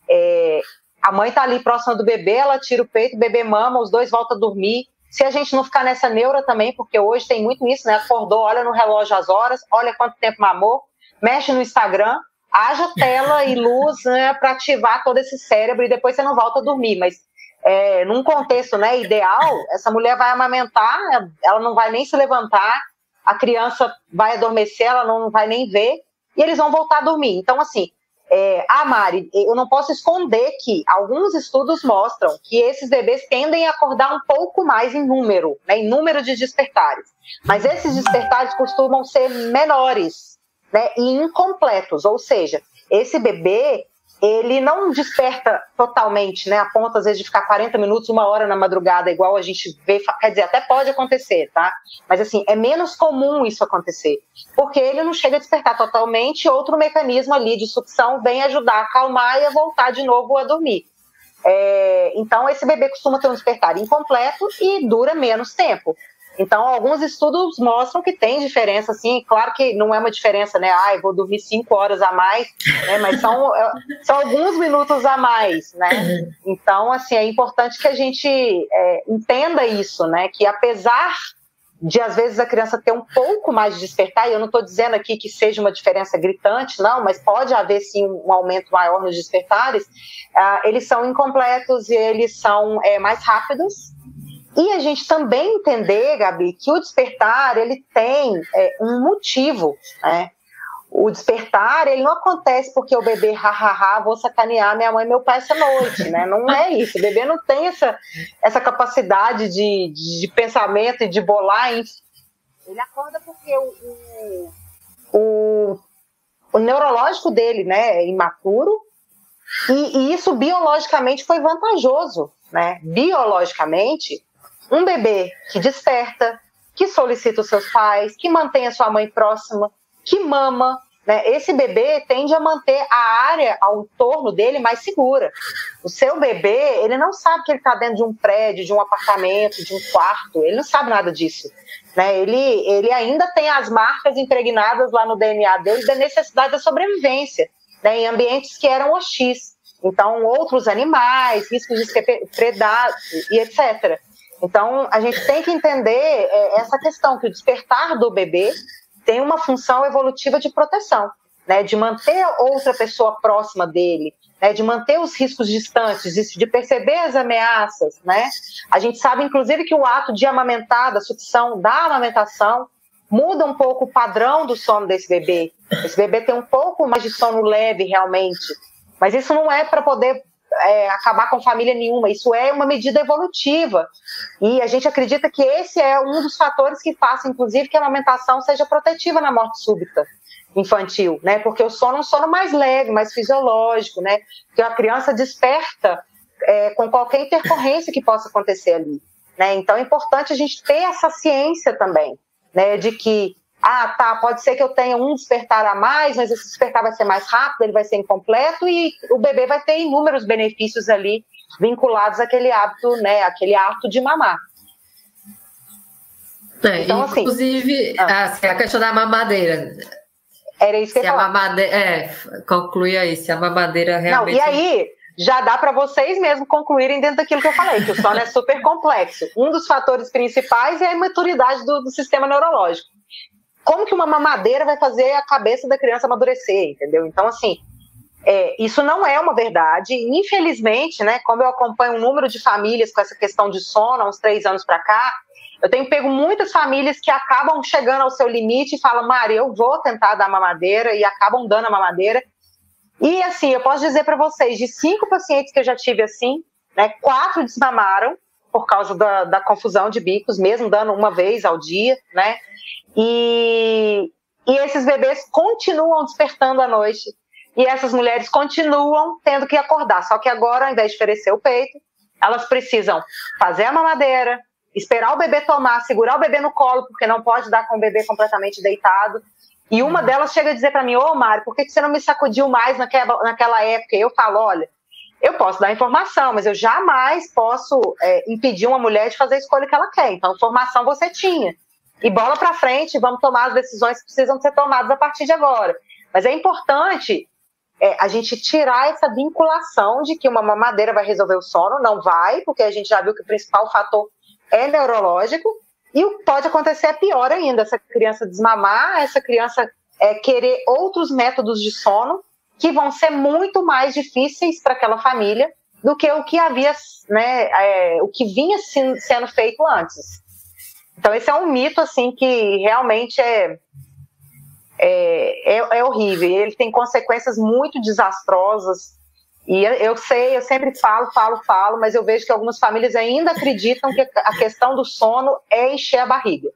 É, a mãe está ali próxima do bebê, ela tira o peito, o bebê mama, os dois voltam a dormir. Se a gente não ficar nessa neura também, porque hoje tem muito isso, né? Acordou, olha no relógio as horas, olha quanto tempo mamou, mexe no Instagram, haja tela e luz né, para ativar todo esse cérebro e depois você não volta a dormir. Mas é, num contexto né, ideal, essa mulher vai amamentar, ela não vai nem se levantar, a criança vai adormecer, ela não vai nem ver, e eles vão voltar a dormir. Então, assim, é, a Mari, eu não posso esconder que alguns estudos mostram que esses bebês tendem a acordar um pouco mais em número, né, em número de despertares. Mas esses despertares costumam ser menores né, e incompletos, ou seja, esse bebê ele não desperta totalmente, né? A ponto, às vezes, de ficar 40 minutos, uma hora na madrugada, igual a gente vê. Quer dizer, até pode acontecer, tá? Mas, assim, é menos comum isso acontecer. Porque ele não chega a despertar totalmente, outro mecanismo ali de sucção vem ajudar a acalmar e a voltar de novo a dormir. É, então, esse bebê costuma ter um despertar incompleto e dura menos tempo. Então, alguns estudos mostram que tem diferença, sim. Claro que não é uma diferença, né? Eu vou dormir cinco horas a mais, né? Mas são, é, são alguns minutos a mais, né? Então, assim, é importante que a gente é, entenda isso, né? Que apesar de às vezes a criança ter um pouco mais de despertar, e eu não estou dizendo aqui que seja uma diferença gritante, não, mas pode haver sim um aumento maior nos despertares, uh, eles são incompletos e eles são é, mais rápidos, e a gente também entender, Gabi, que o despertar ele tem é, um motivo, né? O despertar, ele não acontece porque o bebê, hahaha, vou sacanear minha mãe e meu pai essa noite, né? Não é isso. O bebê não tem essa, essa capacidade de, de pensamento e de bolar. Enfim. Ele acorda porque o, o, o, o neurológico dele, né, é imaturo, e, e isso biologicamente foi vantajoso, né? Biologicamente, um bebê que desperta, que solicita os seus pais, que mantém a sua mãe próxima, que mama, né, esse bebê tende a manter a área ao torno dele mais segura. O seu bebê, ele não sabe que ele está dentro de um prédio, de um apartamento, de um quarto, ele não sabe nada disso. Né? Ele, ele ainda tem as marcas impregnadas lá no DNA dele da necessidade da sobrevivência, né, em ambientes que eram hostis. Então, outros animais, riscos de ser predado e etc. Então, a gente tem que entender é, essa questão, que o despertar do bebê tem uma função evolutiva de proteção, né, de manter outra pessoa próxima dele, né, de manter os riscos distantes, de perceber as ameaças, né? A gente sabe, inclusive, que o ato de amamentar, da sucção da amamentação, muda um pouco o padrão do sono desse bebê. Esse bebê tem um pouco mais de sono leve, realmente. Mas isso não é para poder é, acabar com família nenhuma, isso é uma medida evolutiva. E a gente acredita que esse é um dos fatores que faça, inclusive, que a amamentação seja protetiva na morte súbita infantil, né? Porque o sono é um sono mais leve, mais fisiológico, né? Que a criança desperta é, com qualquer intercorrência que possa acontecer ali, né? Então é importante a gente ter essa ciência também, né? De que ah, tá, pode ser que eu tenha um despertar a mais, mas esse despertar vai ser mais rápido, ele vai ser incompleto e o bebê vai ter inúmeros benefícios ali vinculados àquele hábito, né, aquele ato de mamar. É, então, assim, inclusive, ah. assim, a questão da mamadeira. Era isso que se eu ia falar. Mamadeira, é, conclui aí, se a mamadeira realmente... Não, e aí, já dá para vocês mesmos concluírem dentro daquilo que eu falei, que o sono é super complexo. Um dos fatores principais é a imaturidade do, do sistema neurológico como que uma mamadeira vai fazer a cabeça da criança amadurecer, entendeu? Então, assim, é, isso não é uma verdade. Infelizmente, né, como eu acompanho um número de famílias com essa questão de sono há uns três anos para cá, eu tenho pego muitas famílias que acabam chegando ao seu limite e falam, Maria, eu vou tentar dar mamadeira e acabam dando a mamadeira. E assim, eu posso dizer para vocês, de cinco pacientes que eu já tive assim, né, quatro desmamaram por causa da, da confusão de bicos, mesmo dando uma vez ao dia, né? E, e esses bebês continuam despertando à noite. E essas mulheres continuam tendo que acordar. Só que agora, ao invés de oferecer o peito, elas precisam fazer a mamadeira, esperar o bebê tomar, segurar o bebê no colo, porque não pode dar com o bebê completamente deitado. E uma delas chega a dizer para mim: Ô, Mário, por que você não me sacudiu mais naquela, época? E eu falo: olha, eu posso dar informação, mas eu jamais posso é, impedir uma mulher de fazer a escolha que ela quer. Então, informação você tinha e bola para frente, vamos tomar as decisões que precisam ser tomadas a partir de agora. Mas é importante é, a gente tirar essa vinculação de que uma mamadeira vai resolver o sono, não vai, porque a gente já viu que o principal fator é neurológico, e o que pode acontecer é pior ainda, essa criança desmamar, essa criança é, querer outros métodos de sono que vão ser muito mais difíceis para aquela família do que o que havia, né, é, o que vinha sendo feito antes. Então, esse é um mito, assim, que realmente é, é, é, é horrível. Ele tem consequências muito desastrosas. E eu sei, eu sempre falo, falo, falo, mas eu vejo que algumas famílias ainda acreditam que a questão do sono é encher a barriga.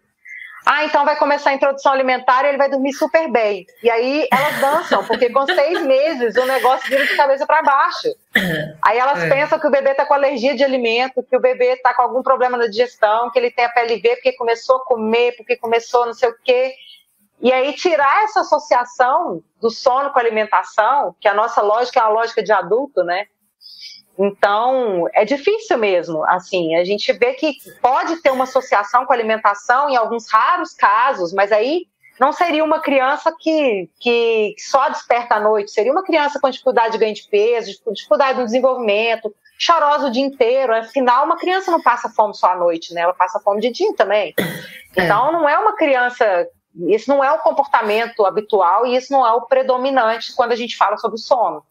Ah, então vai começar a introdução alimentar e ele vai dormir super bem. E aí elas dançam, porque com seis meses o negócio vira de cabeça para baixo. Aí elas é. pensam que o bebê está com alergia de alimento, que o bebê está com algum problema na digestão, que ele tem a PLV porque começou a comer, porque começou não sei o quê. E aí tirar essa associação do sono com a alimentação, que a nossa lógica é uma lógica de adulto, né? Então, é difícil mesmo. Assim, a gente vê que pode ter uma associação com a alimentação em alguns raros casos, mas aí não seria uma criança que, que só desperta à noite, seria uma criança com dificuldade de ganho de peso, dificuldade no desenvolvimento, chorosa o dia inteiro. Afinal, uma criança não passa fome só à noite, né? Ela passa fome de dia também. É. Então, não é uma criança. Isso não é o comportamento habitual e isso não é o predominante quando a gente fala sobre sono.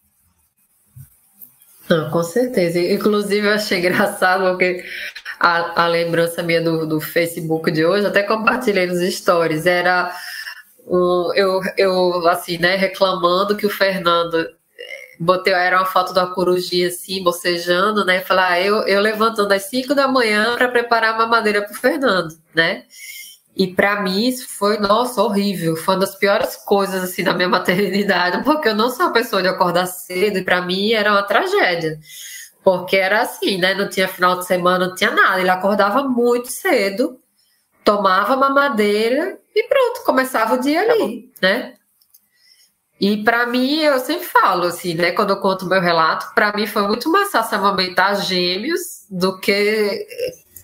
Não, com certeza. Inclusive, eu achei engraçado porque a, a lembrança minha do, do Facebook de hoje, até compartilhei nos stories, era um, eu, eu, assim, né, reclamando que o Fernando eh, botei, era uma foto da corujinha assim, bocejando, né? Falar, ah, eu, eu levantando às 5 da manhã para preparar uma madeira para o Fernando, né? E para mim isso foi, nossa, horrível. Foi uma das piores coisas assim da minha maternidade, porque eu não sou uma pessoa de acordar cedo e para mim era uma tragédia. Porque era assim, né? Não tinha final de semana, não tinha nada. Ele acordava muito cedo, tomava mamadeira e pronto, começava o dia ali, né? E para mim, eu sempre falo assim, né? Quando eu conto meu relato, para mim foi muito mais fácil amamentar gêmeos do que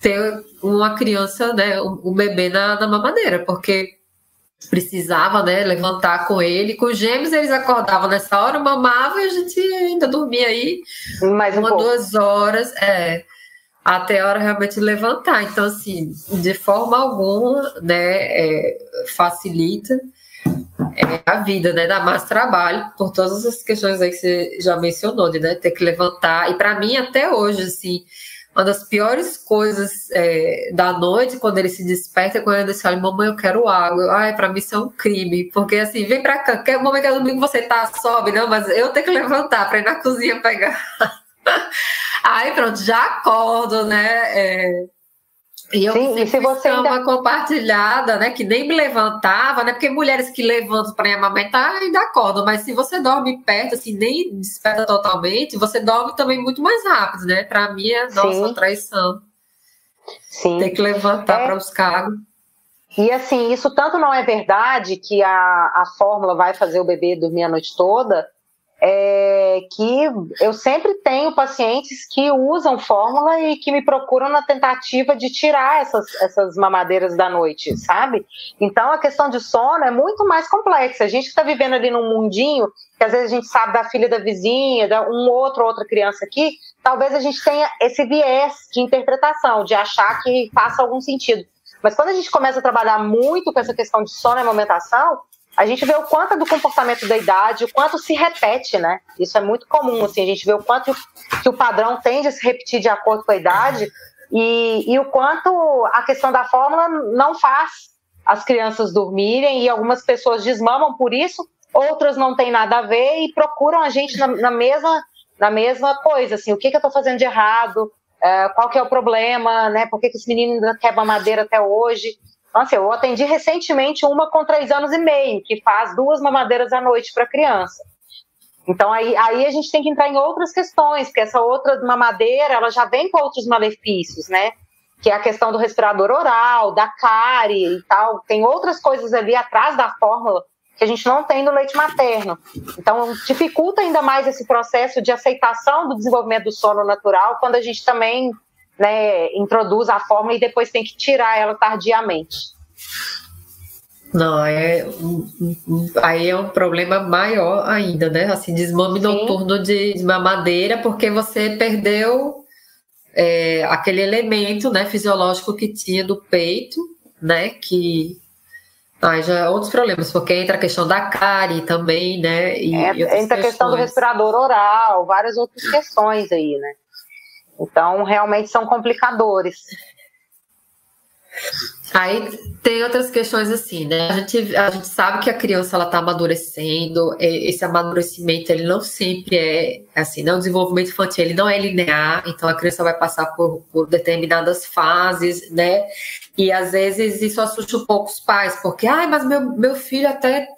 ter uma criança, né? Um bebê na, na mamadeira, porque precisava, né? Levantar com ele. Com os gêmeos, eles acordavam nessa hora, mamavam e a gente ainda dormia aí Mais um uma, pouco. duas horas. É até a hora realmente levantar. Então, assim, de forma alguma, né, é, facilita é, a vida, né, dá mais trabalho por todas as questões aí que você já mencionou, de né, ter que levantar. E para mim, até hoje, assim, uma das piores coisas é, da noite, quando ele se desperta, é quando ele diz, mamãe, eu quero água. Ai, para mim isso é um crime, porque assim, vem para cá, quer momento que domingo você tá, sobe, não, mas eu tenho que levantar para ir na cozinha pegar. Aí pronto, já acordo, né? É... E eu Sim, e se você ainda... uma compartilhada, né? Que nem me levantava, né? Porque mulheres que levantam para amamentar ainda acordam, mas se você dorme perto, assim, nem desperta totalmente, você dorme também muito mais rápido, né? Para mim é nossa Sim. traição. Sim. Tem que levantar é... para cargos. E assim, isso tanto não é verdade que a, a fórmula vai fazer o bebê dormir a noite toda, é que eu sempre tenho pacientes que usam fórmula e que me procuram na tentativa de tirar essas, essas mamadeiras da noite, sabe? Então a questão de sono é muito mais complexa. A gente está vivendo ali num mundinho que às vezes a gente sabe da filha da vizinha, da um outro outra criança aqui, talvez a gente tenha esse viés de interpretação, de achar que faça algum sentido. Mas quando a gente começa a trabalhar muito com essa questão de sono e amamentação, a gente vê o quanto é do comportamento da idade, o quanto se repete, né? Isso é muito comum, assim, a gente vê o quanto que o padrão tende a se repetir de acordo com a idade e, e o quanto a questão da fórmula não faz as crianças dormirem e algumas pessoas desmamam por isso, outras não têm nada a ver e procuram a gente na, na mesma, na mesma coisa, assim, o que, que eu estou fazendo de errado, é, qual que é o problema, né? Por que, que esse menino ainda quebra madeira até hoje? Nossa, eu atendi recentemente uma com três anos e meio, que faz duas mamadeiras à noite para criança. Então aí, aí a gente tem que entrar em outras questões, porque essa outra mamadeira ela já vem com outros malefícios, né? Que é a questão do respirador oral, da cárie e tal. Tem outras coisas ali atrás da fórmula que a gente não tem no leite materno. Então dificulta ainda mais esse processo de aceitação do desenvolvimento do sono natural quando a gente também né, introduz a fórmula e depois tem que tirar ela tardiamente. Não, é aí é um problema maior ainda, né? Assim, desmame Sim. noturno de mamadeira, porque você perdeu é, aquele elemento, né, fisiológico que tinha do peito, né? Que aí já é outros problemas, porque entra a questão da cárie também, né? E, é, e entra a questão do respirador oral, várias outras questões aí, né? Então, realmente são complicadores. Aí tem outras questões assim, né? A gente, a gente sabe que a criança ela está amadurecendo, esse amadurecimento ele não sempre é assim, né? O desenvolvimento infantil ele não é linear, então a criança vai passar por, por determinadas fases, né? E às vezes isso assusta um pouco os pais, porque, ai, mas meu, meu filho até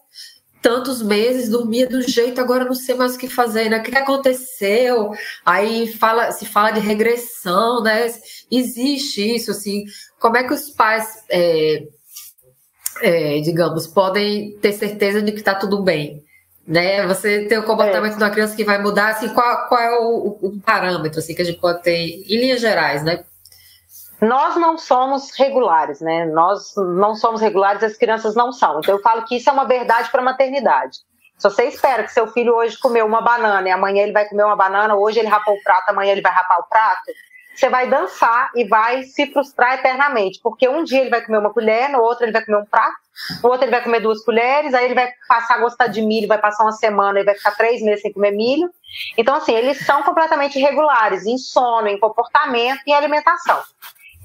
tantos meses, dormia do jeito, agora não sei mais o que fazer, né? O que aconteceu? Aí fala, se fala de regressão, né? Existe isso, assim. Como é que os pais, é, é, digamos, podem ter certeza de que está tudo bem? Né? Você tem o comportamento é. de uma criança que vai mudar, assim, qual, qual é o, o, parâmetro assim, que a gente pode ter em linhas gerais, né? Nós não somos regulares, né? Nós não somos regulares, as crianças não são. Então eu falo que isso é uma verdade para a maternidade. Se você espera que seu filho hoje comeu uma banana e amanhã ele vai comer uma banana, hoje ele rapou o prato, amanhã ele vai rapar o prato, você vai dançar e vai se frustrar eternamente, porque um dia ele vai comer uma colher, no outro ele vai comer um prato, no outro ele vai comer duas colheres, aí ele vai passar a gostar de milho, vai passar uma semana e vai ficar três meses sem comer milho. Então, assim, eles são completamente irregulares em sono, em comportamento e alimentação.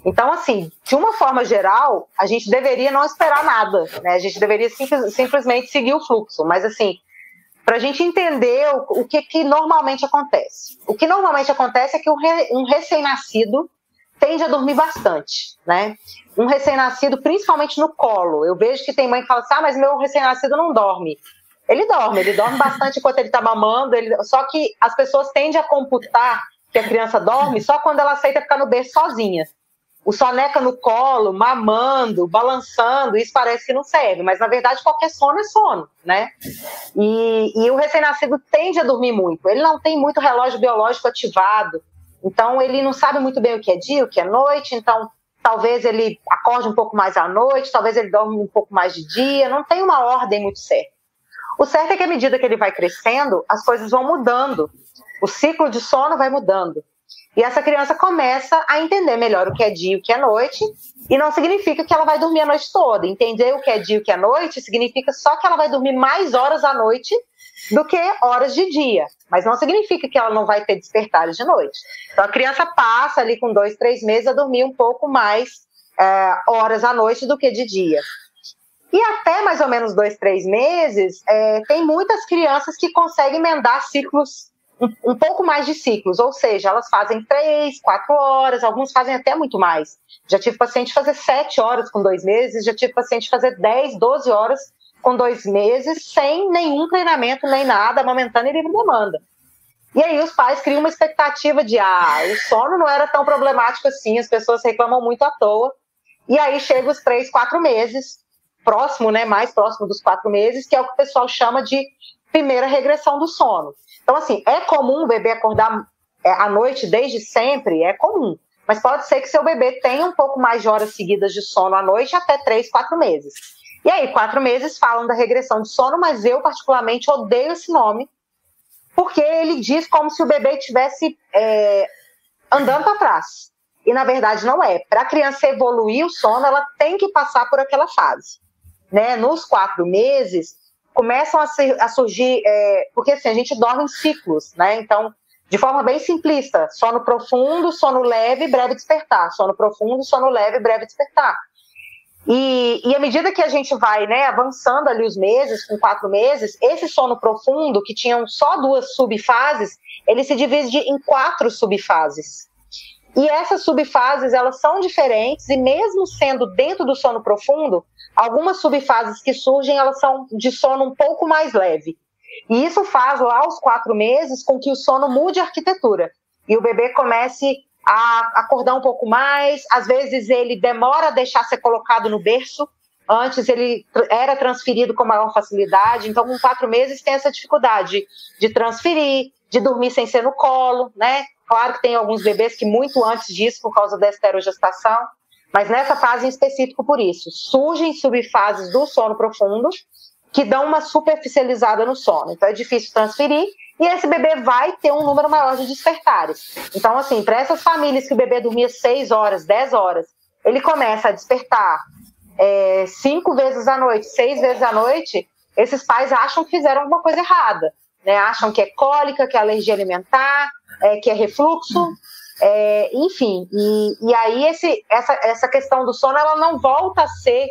Então, assim, de uma forma geral, a gente deveria não esperar nada, né? A gente deveria simples, simplesmente seguir o fluxo. Mas, assim, para a gente entender o, o, que, que normalmente acontece. O que normalmente acontece é que um, re, um recém-nascido tende a dormir bastante, né? Um recém-nascido, principalmente no colo. Eu vejo que tem mãe que fala assim, ah, mas meu recém-nascido não dorme. Ele dorme, ele dorme bastante enquanto ele está mamando, ele... só que as pessoas tendem a computar que a criança dorme só quando ela aceita ficar no berço sozinha. O soneca no colo, mamando, balançando, isso parece que não serve, mas na verdade qualquer sono é sono, né? E, e o recém-nascido tende a dormir muito, ele não tem muito relógio biológico ativado, então ele não sabe muito bem o que é dia, o que é noite, então talvez ele acorde um pouco mais à noite, talvez ele dorme um pouco mais de dia, não tem uma ordem muito certa. O certo é que à medida que ele vai crescendo, as coisas vão mudando, o ciclo de sono vai mudando. E essa criança começa a entender melhor o que é dia e o que é noite, e não significa que ela vai dormir a noite toda. Entender o que é dia e o que é noite significa só que ela vai dormir mais horas à noite do que horas de dia. Mas não significa que ela não vai ter despertares de noite. Então a criança passa ali com dois, três meses a dormir um pouco mais é, horas à noite do que de dia. E até mais ou menos dois, três meses, é, tem muitas crianças que conseguem emendar ciclos um, um, pouco mais de ciclos, ou seja, elas fazem três, quatro horas, alguns fazem até muito mais. Já tive paciente fazer sete horas com dois meses, já tive paciente fazer dez, doze horas com dois meses, sem nenhum treinamento nem nada, amamentando e livre demanda. E aí os pais criam uma expectativa de, ah, o sono não era tão problemático assim, as pessoas reclamam muito à toa. E aí chega os três, quatro meses, próximo, né, mais próximo dos quatro meses, que é o que o pessoal chama de primeira regressão do sono. Então, assim, é comum o bebê acordar é, à noite desde sempre? É comum. Mas pode ser que seu bebê tenha um pouco mais de horas seguidas de sono à noite, até três, quatro meses. E aí, quatro meses falam da regressão de sono, mas eu, particularmente, odeio esse nome, porque ele diz como se o bebê estivesse é, andando para trás. E, na verdade, não é. Para a criança evoluir o sono, ela tem que passar por aquela fase. Né? Nos quatro meses, começam a, ser, a surgir, é, porque assim, a gente dorme em ciclos, né? Então, de forma bem simplista, sono profundo, sono leve, breve despertar, sono profundo, sono leve, breve despertar. E, e à medida que a gente vai né, avançando ali os meses, com quatro meses, esse sono profundo, que tinham só duas subfases, ele se divide em quatro subfases. E essas subfases, elas são diferentes, e mesmo sendo dentro do sono profundo, algumas subfases que surgem, elas são de sono um pouco mais leve. E isso faz lá aos quatro meses com que o sono mude a arquitetura. E o bebê comece a acordar um pouco mais, às vezes ele demora a deixar ser colocado no berço, antes ele era transferido com maior facilidade, então com quatro meses tem essa dificuldade de transferir, de dormir sem ser no colo, né? Claro que tem alguns bebês que muito antes disso, por causa da esterogestação, mas nessa fase em específico por isso. Surgem subfases do sono profundo que dão uma superficializada no sono. Então é difícil transferir e esse bebê vai ter um número maior de despertares. Então, assim, para essas famílias que o bebê dormia 6 horas, 10 horas, ele começa a despertar é, cinco vezes à noite, seis vezes à noite, esses pais acham que fizeram alguma coisa errada. Né? Acham que é cólica, que é alergia alimentar, é, que é refluxo. É, enfim, e, e aí esse, essa, essa questão do sono ela não volta a ser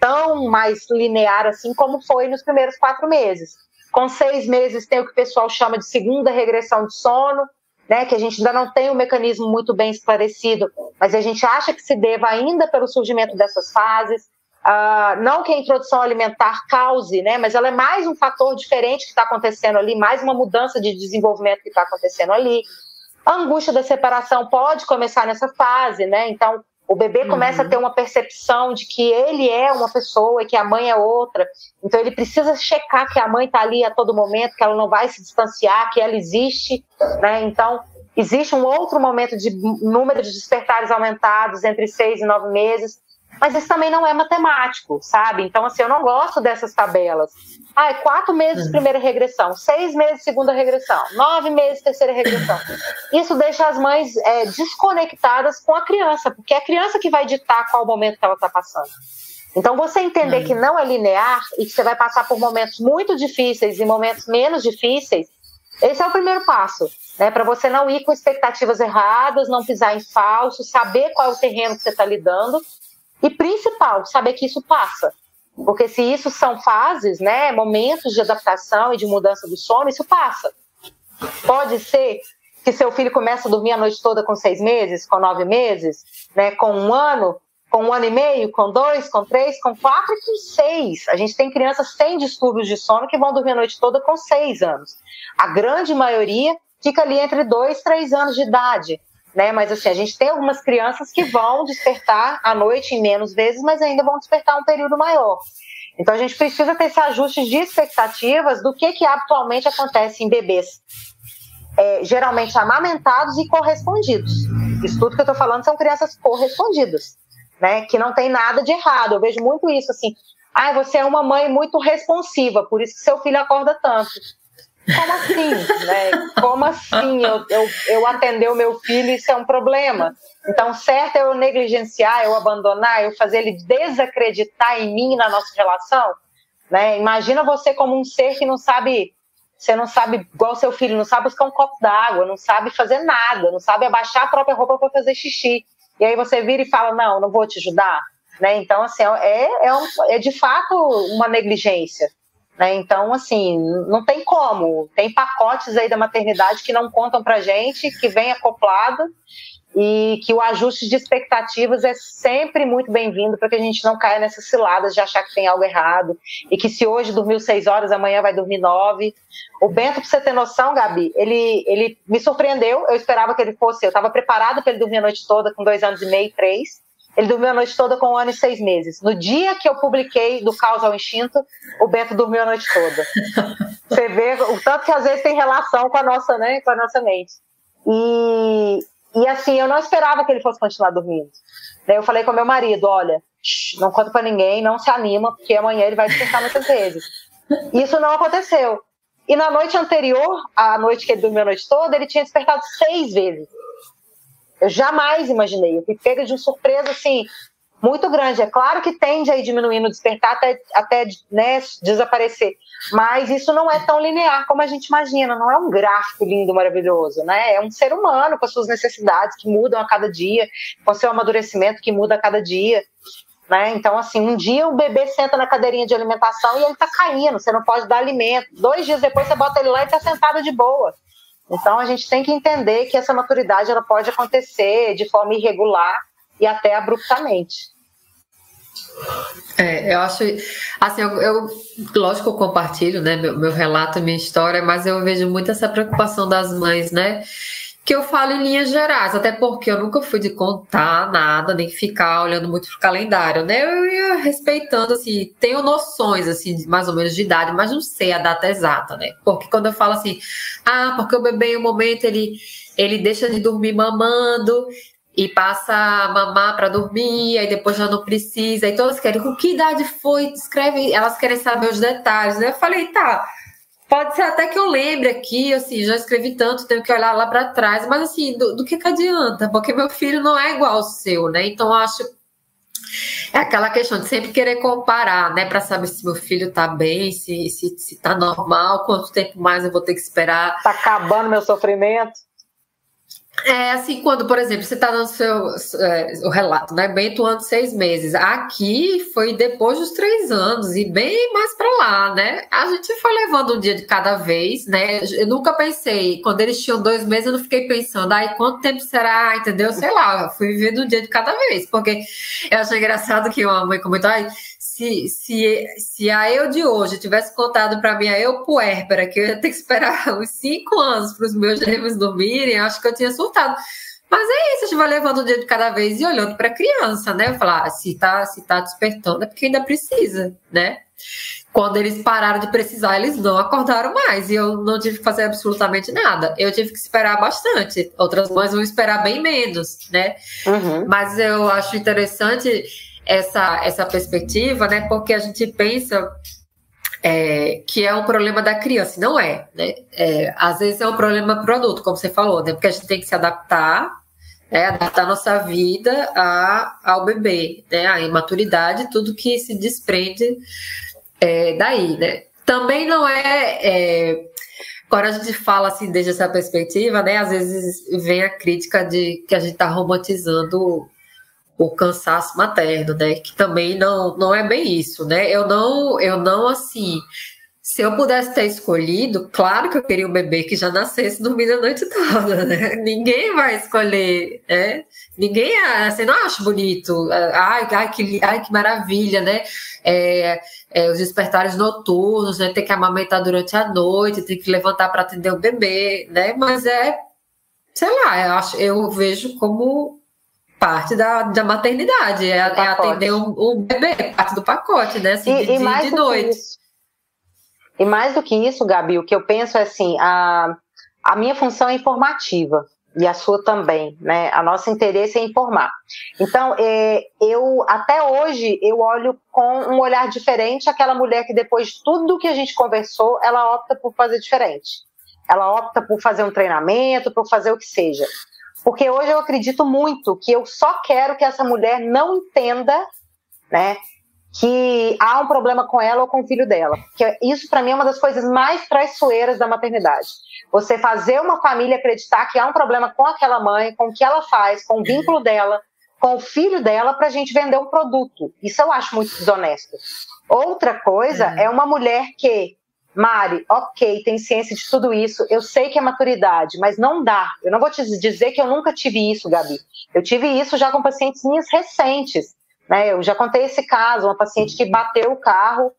tão mais linear assim como foi nos primeiros quatro meses. Com seis meses tem o que o pessoal chama de segunda regressão de sono, né, que a gente ainda não tem um mecanismo muito bem esclarecido, mas a gente acha que se deva ainda pelo surgimento dessas fases. Uh, não que a introdução alimentar cause, né, mas ela é mais um fator diferente que está acontecendo ali, mais uma mudança de desenvolvimento que está acontecendo ali. A angústia da separação pode começar nessa fase, né? Então, o bebê começa uhum. a ter uma percepção de que ele é uma pessoa e que a mãe é outra. Então ele precisa checar que a mãe está ali a todo momento, que ela não vai se distanciar, que ela existe. Né? Então existe um outro momento de número de despertares aumentados entre seis e nove meses. Mas isso também não é matemático, sabe? Então, assim, eu não gosto dessas tabelas. Ah, é quatro meses uhum. primeira regressão, seis meses segunda regressão, nove meses terceira regressão. Isso deixa as mães é, desconectadas com a criança, porque é a criança que vai ditar qual momento que ela está passando. Então, você entender que não é linear e que você vai passar por momentos muito difíceis e momentos menos difíceis, esse é o primeiro passo, né? Para você não ir com expectativas erradas, não pisar em falso, saber qual é o terreno que você está lidando e principal, saber que isso passa. Porque se isso são fases, né, momentos de adaptação e de mudança do sono, isso passa. Pode ser que seu filho comece a dormir a noite toda com seis meses, com nove meses, né, com um ano, com um ano e meio, com dois, com três, com quatro e com seis. A gente tem crianças sem distúrbios de sono que vão dormir a noite toda com seis anos. A grande maioria fica ali entre dois, três anos de idade. Né? Mas assim, a gente tem algumas crianças que vão despertar à noite em menos vezes, mas ainda vão despertar um período maior. Então a gente precisa ter esse ajuste de expectativas do que, que atualmente acontece em bebês. É, geralmente amamentados e correspondidos. Isso tudo que eu estou falando são crianças correspondidas, né? Que não tem nada de errado. Eu vejo muito isso assim. Ah, você é uma mãe muito responsiva, por isso que seu filho acorda tanto. Como assim? Né? Como assim eu, eu, eu atender o meu filho, isso é um problema? Então, certo é eu negligenciar, eu abandonar, eu fazer ele desacreditar em mim, na nossa relação? Né? Imagina você como um ser que não sabe, você não sabe, igual seu filho, não sabe buscar um copo d'água, não sabe fazer nada, não sabe abaixar a própria roupa para fazer xixi. E aí você vira e fala, não, não vou te ajudar. Né? Então, assim, é, é, um, é de fato uma negligência. Né? Então, assim, não tem como. Tem pacotes aí da maternidade que não contam para gente, que vem acoplado e que o ajuste de expectativas é sempre muito bem-vindo para que a gente não caia nessas ciladas de achar que tem algo errado e que se hoje dormiu seis horas, amanhã vai dormir nove. O Bento, para você ter noção, Gabi, ele, ele me surpreendeu. Eu esperava que ele fosse, eu estava preparada para ele dormir a noite toda com dois anos e meio, três. Ele dormiu a noite toda com um ano e seis meses. No dia que eu publiquei do Caos ao Instinto, o Bento dormiu a noite toda. Você vê o tanto que às vezes tem relação com a nossa, né, com a nossa mente. E, e assim, eu não esperava que ele fosse continuar dormindo. Daí eu falei com meu marido, olha, não conta para ninguém, não se anima, porque amanhã ele vai despertar muitas vezes. Isso não aconteceu. E na noite anterior, a noite que ele dormiu a noite toda, ele tinha despertado seis vezes. Eu jamais imaginei. Eu fui pega de uma surpresa assim muito grande. É claro que tende a ir diminuindo despertar até, até né, desaparecer. Mas isso não é tão linear como a gente imagina. Não é um gráfico lindo, maravilhoso. Né? É um ser humano com as suas necessidades que mudam a cada dia, com seu amadurecimento que muda a cada dia. Né? Então, assim, um dia o bebê senta na cadeirinha de alimentação e ele está caindo, você não pode dar alimento. Dois dias depois você bota ele lá e está sentado de boa. Então a gente tem que entender que essa maturidade ela pode acontecer de forma irregular e até abruptamente. É, eu acho, assim, eu, eu lógico, eu compartilho, né, meu, meu relato, minha história, mas eu vejo muito essa preocupação das mães, né, que eu falo em linhas gerais, até porque eu nunca fui de contar nada, nem ficar olhando muito pro calendário, né? Eu ia respeitando, assim, tenho noções, assim, mais ou menos de idade, mas não sei a data exata, né? Porque quando eu falo assim, ah, porque o bebê em um momento ele, ele deixa de dormir mamando e passa a mamar para dormir, aí depois já não precisa, e todas querem, com que idade foi? Escreve, elas querem saber os detalhes, né? Eu falei, tá Pode ser até que eu lembre aqui, assim, já escrevi tanto, tenho que olhar lá para trás, mas assim, do, do, que, que adianta? Porque meu filho não é igual ao seu, né? Então, acho. É aquela questão de sempre querer comparar, né? Para saber se meu filho tá bem, se, se, se tá normal, quanto tempo mais eu vou ter que esperar. Tá acabando meu sofrimento. É assim, quando, por exemplo, você está dando seu, é, o relato, né? Bento anos seis meses. Aqui foi depois dos três anos e bem mais para lá, né? A gente foi levando um dia de cada vez, né? Eu nunca pensei, quando eles tinham dois meses, eu não fiquei pensando, ai, quanto tempo será? Entendeu? Sei lá, fui vivendo um dia de cada vez, porque eu achei engraçado que uma mãe comentou, ai, se, se, se a eu de hoje tivesse contado para mim a eu puérpera que eu ia ter que esperar uns cinco anos para os meus gêmeos dormirem, acho que eu tinha surtado. Mas é isso, a gente vai levando o dia de cada vez e olhando para a criança, né? Falar, ah, se tá, se tá despertando é porque ainda precisa, né? Quando eles pararam de precisar, eles não acordaram mais e eu não tive que fazer absolutamente nada. Eu tive que esperar bastante. Outras mães vão esperar bem menos, né? Uhum. Mas eu acho interessante essa, essa perspectiva, né? Porque a gente pensa é, que é um problema da criança, não é, né? É, às vezes é um problema para o adulto, como você falou, né? Porque a gente tem que se adaptar, né? adaptar nossa vida a, ao bebê, né? A imaturidade, tudo que se desprende é, daí, né? Também não é, é Agora a gente fala assim desde essa perspectiva, né? Às vezes vem a crítica de que a gente está romantizando o cansaço materno, né? Que também não, não é bem isso, né? Eu não, eu não assim. Se eu pudesse ter escolhido, claro que eu queria um bebê que já nascesse dormindo a noite toda, né? Ninguém vai escolher, né? Ninguém, assim, não acha bonito. Ai, ai, que, ai, que maravilha, né? É, é, os despertares noturnos, né? Ter que amamentar durante a noite, ter que levantar para atender o bebê, né? Mas é sei lá, eu, acho, eu vejo como parte da, da maternidade, é, é atender um, um, bebê, parte do pacote, né? Assim, e, de, e mais de, noite. E mais do que isso, Gabi, o que eu penso é assim, a, a minha função é informativa e a sua também, né? A nosso interesse é informar. Então, é, eu até hoje eu olho com um olhar diferente aquela mulher que depois de tudo que a gente conversou, ela opta por fazer diferente. Ela opta por fazer um treinamento, por fazer o que seja. Porque hoje eu acredito muito que eu só quero que essa mulher não entenda, né, que há um problema com ela ou com o filho dela. Porque isso, para mim, é uma das coisas mais traiçoeiras da maternidade. Você fazer uma família acreditar que há um problema com aquela mãe, com o que ela faz, com o vínculo dela, com o filho dela, para a gente vender um produto. Isso eu acho muito desonesto. Outra coisa é, é uma mulher que, Mari, ok, tem ciência de tudo isso, eu sei que é maturidade, mas não dá. Eu não vou te dizer que eu nunca tive isso, Gabi. Eu tive isso já com pacientes minhas recentes né? Eu já contei esse caso, uma paciente que bateu o carro,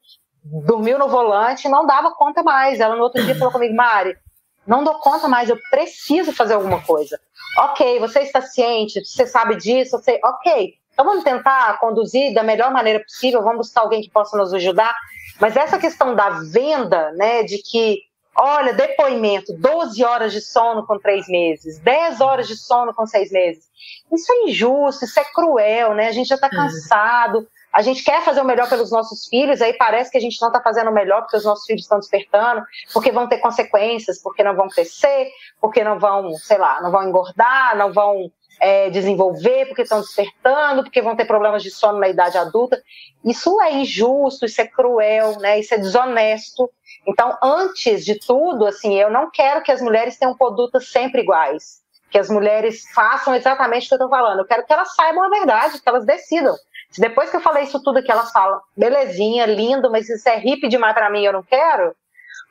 dormiu no volante, não dava conta mais. Ela no outro dia falou comigo, Mari, não dou conta mais, eu preciso fazer alguma coisa. Ok, você está ciente, você sabe disso, você, ok. Então vamos tentar conduzir da melhor maneira possível, vamos buscar alguém que possa nos ajudar. Mas essa questão da venda, né, de que Olha, depoimento, 12 horas de sono com três meses, 10 horas de sono com seis meses. Isso é injusto, isso é cruel, né? A gente já está cansado, a gente quer fazer o melhor pelos nossos filhos, aí parece que a gente não está fazendo o melhor porque os nossos filhos estão despertando, porque vão ter consequências, porque não vão crescer, porque não vão, sei lá, não vão engordar, não vão é, desenvolver, porque estão despertando, porque vão ter problemas de sono na idade adulta. Isso é injusto, isso é cruel, né? Isso é desonesto. Então, antes de tudo, assim, eu não quero que as mulheres tenham condutas sempre iguais, que as mulheres façam exatamente o que eu estou falando. Eu quero que elas saibam a verdade, que elas decidam. Se depois que eu falei isso tudo que elas falam, belezinha, lindo, mas isso é hippie demais para mim, eu não quero.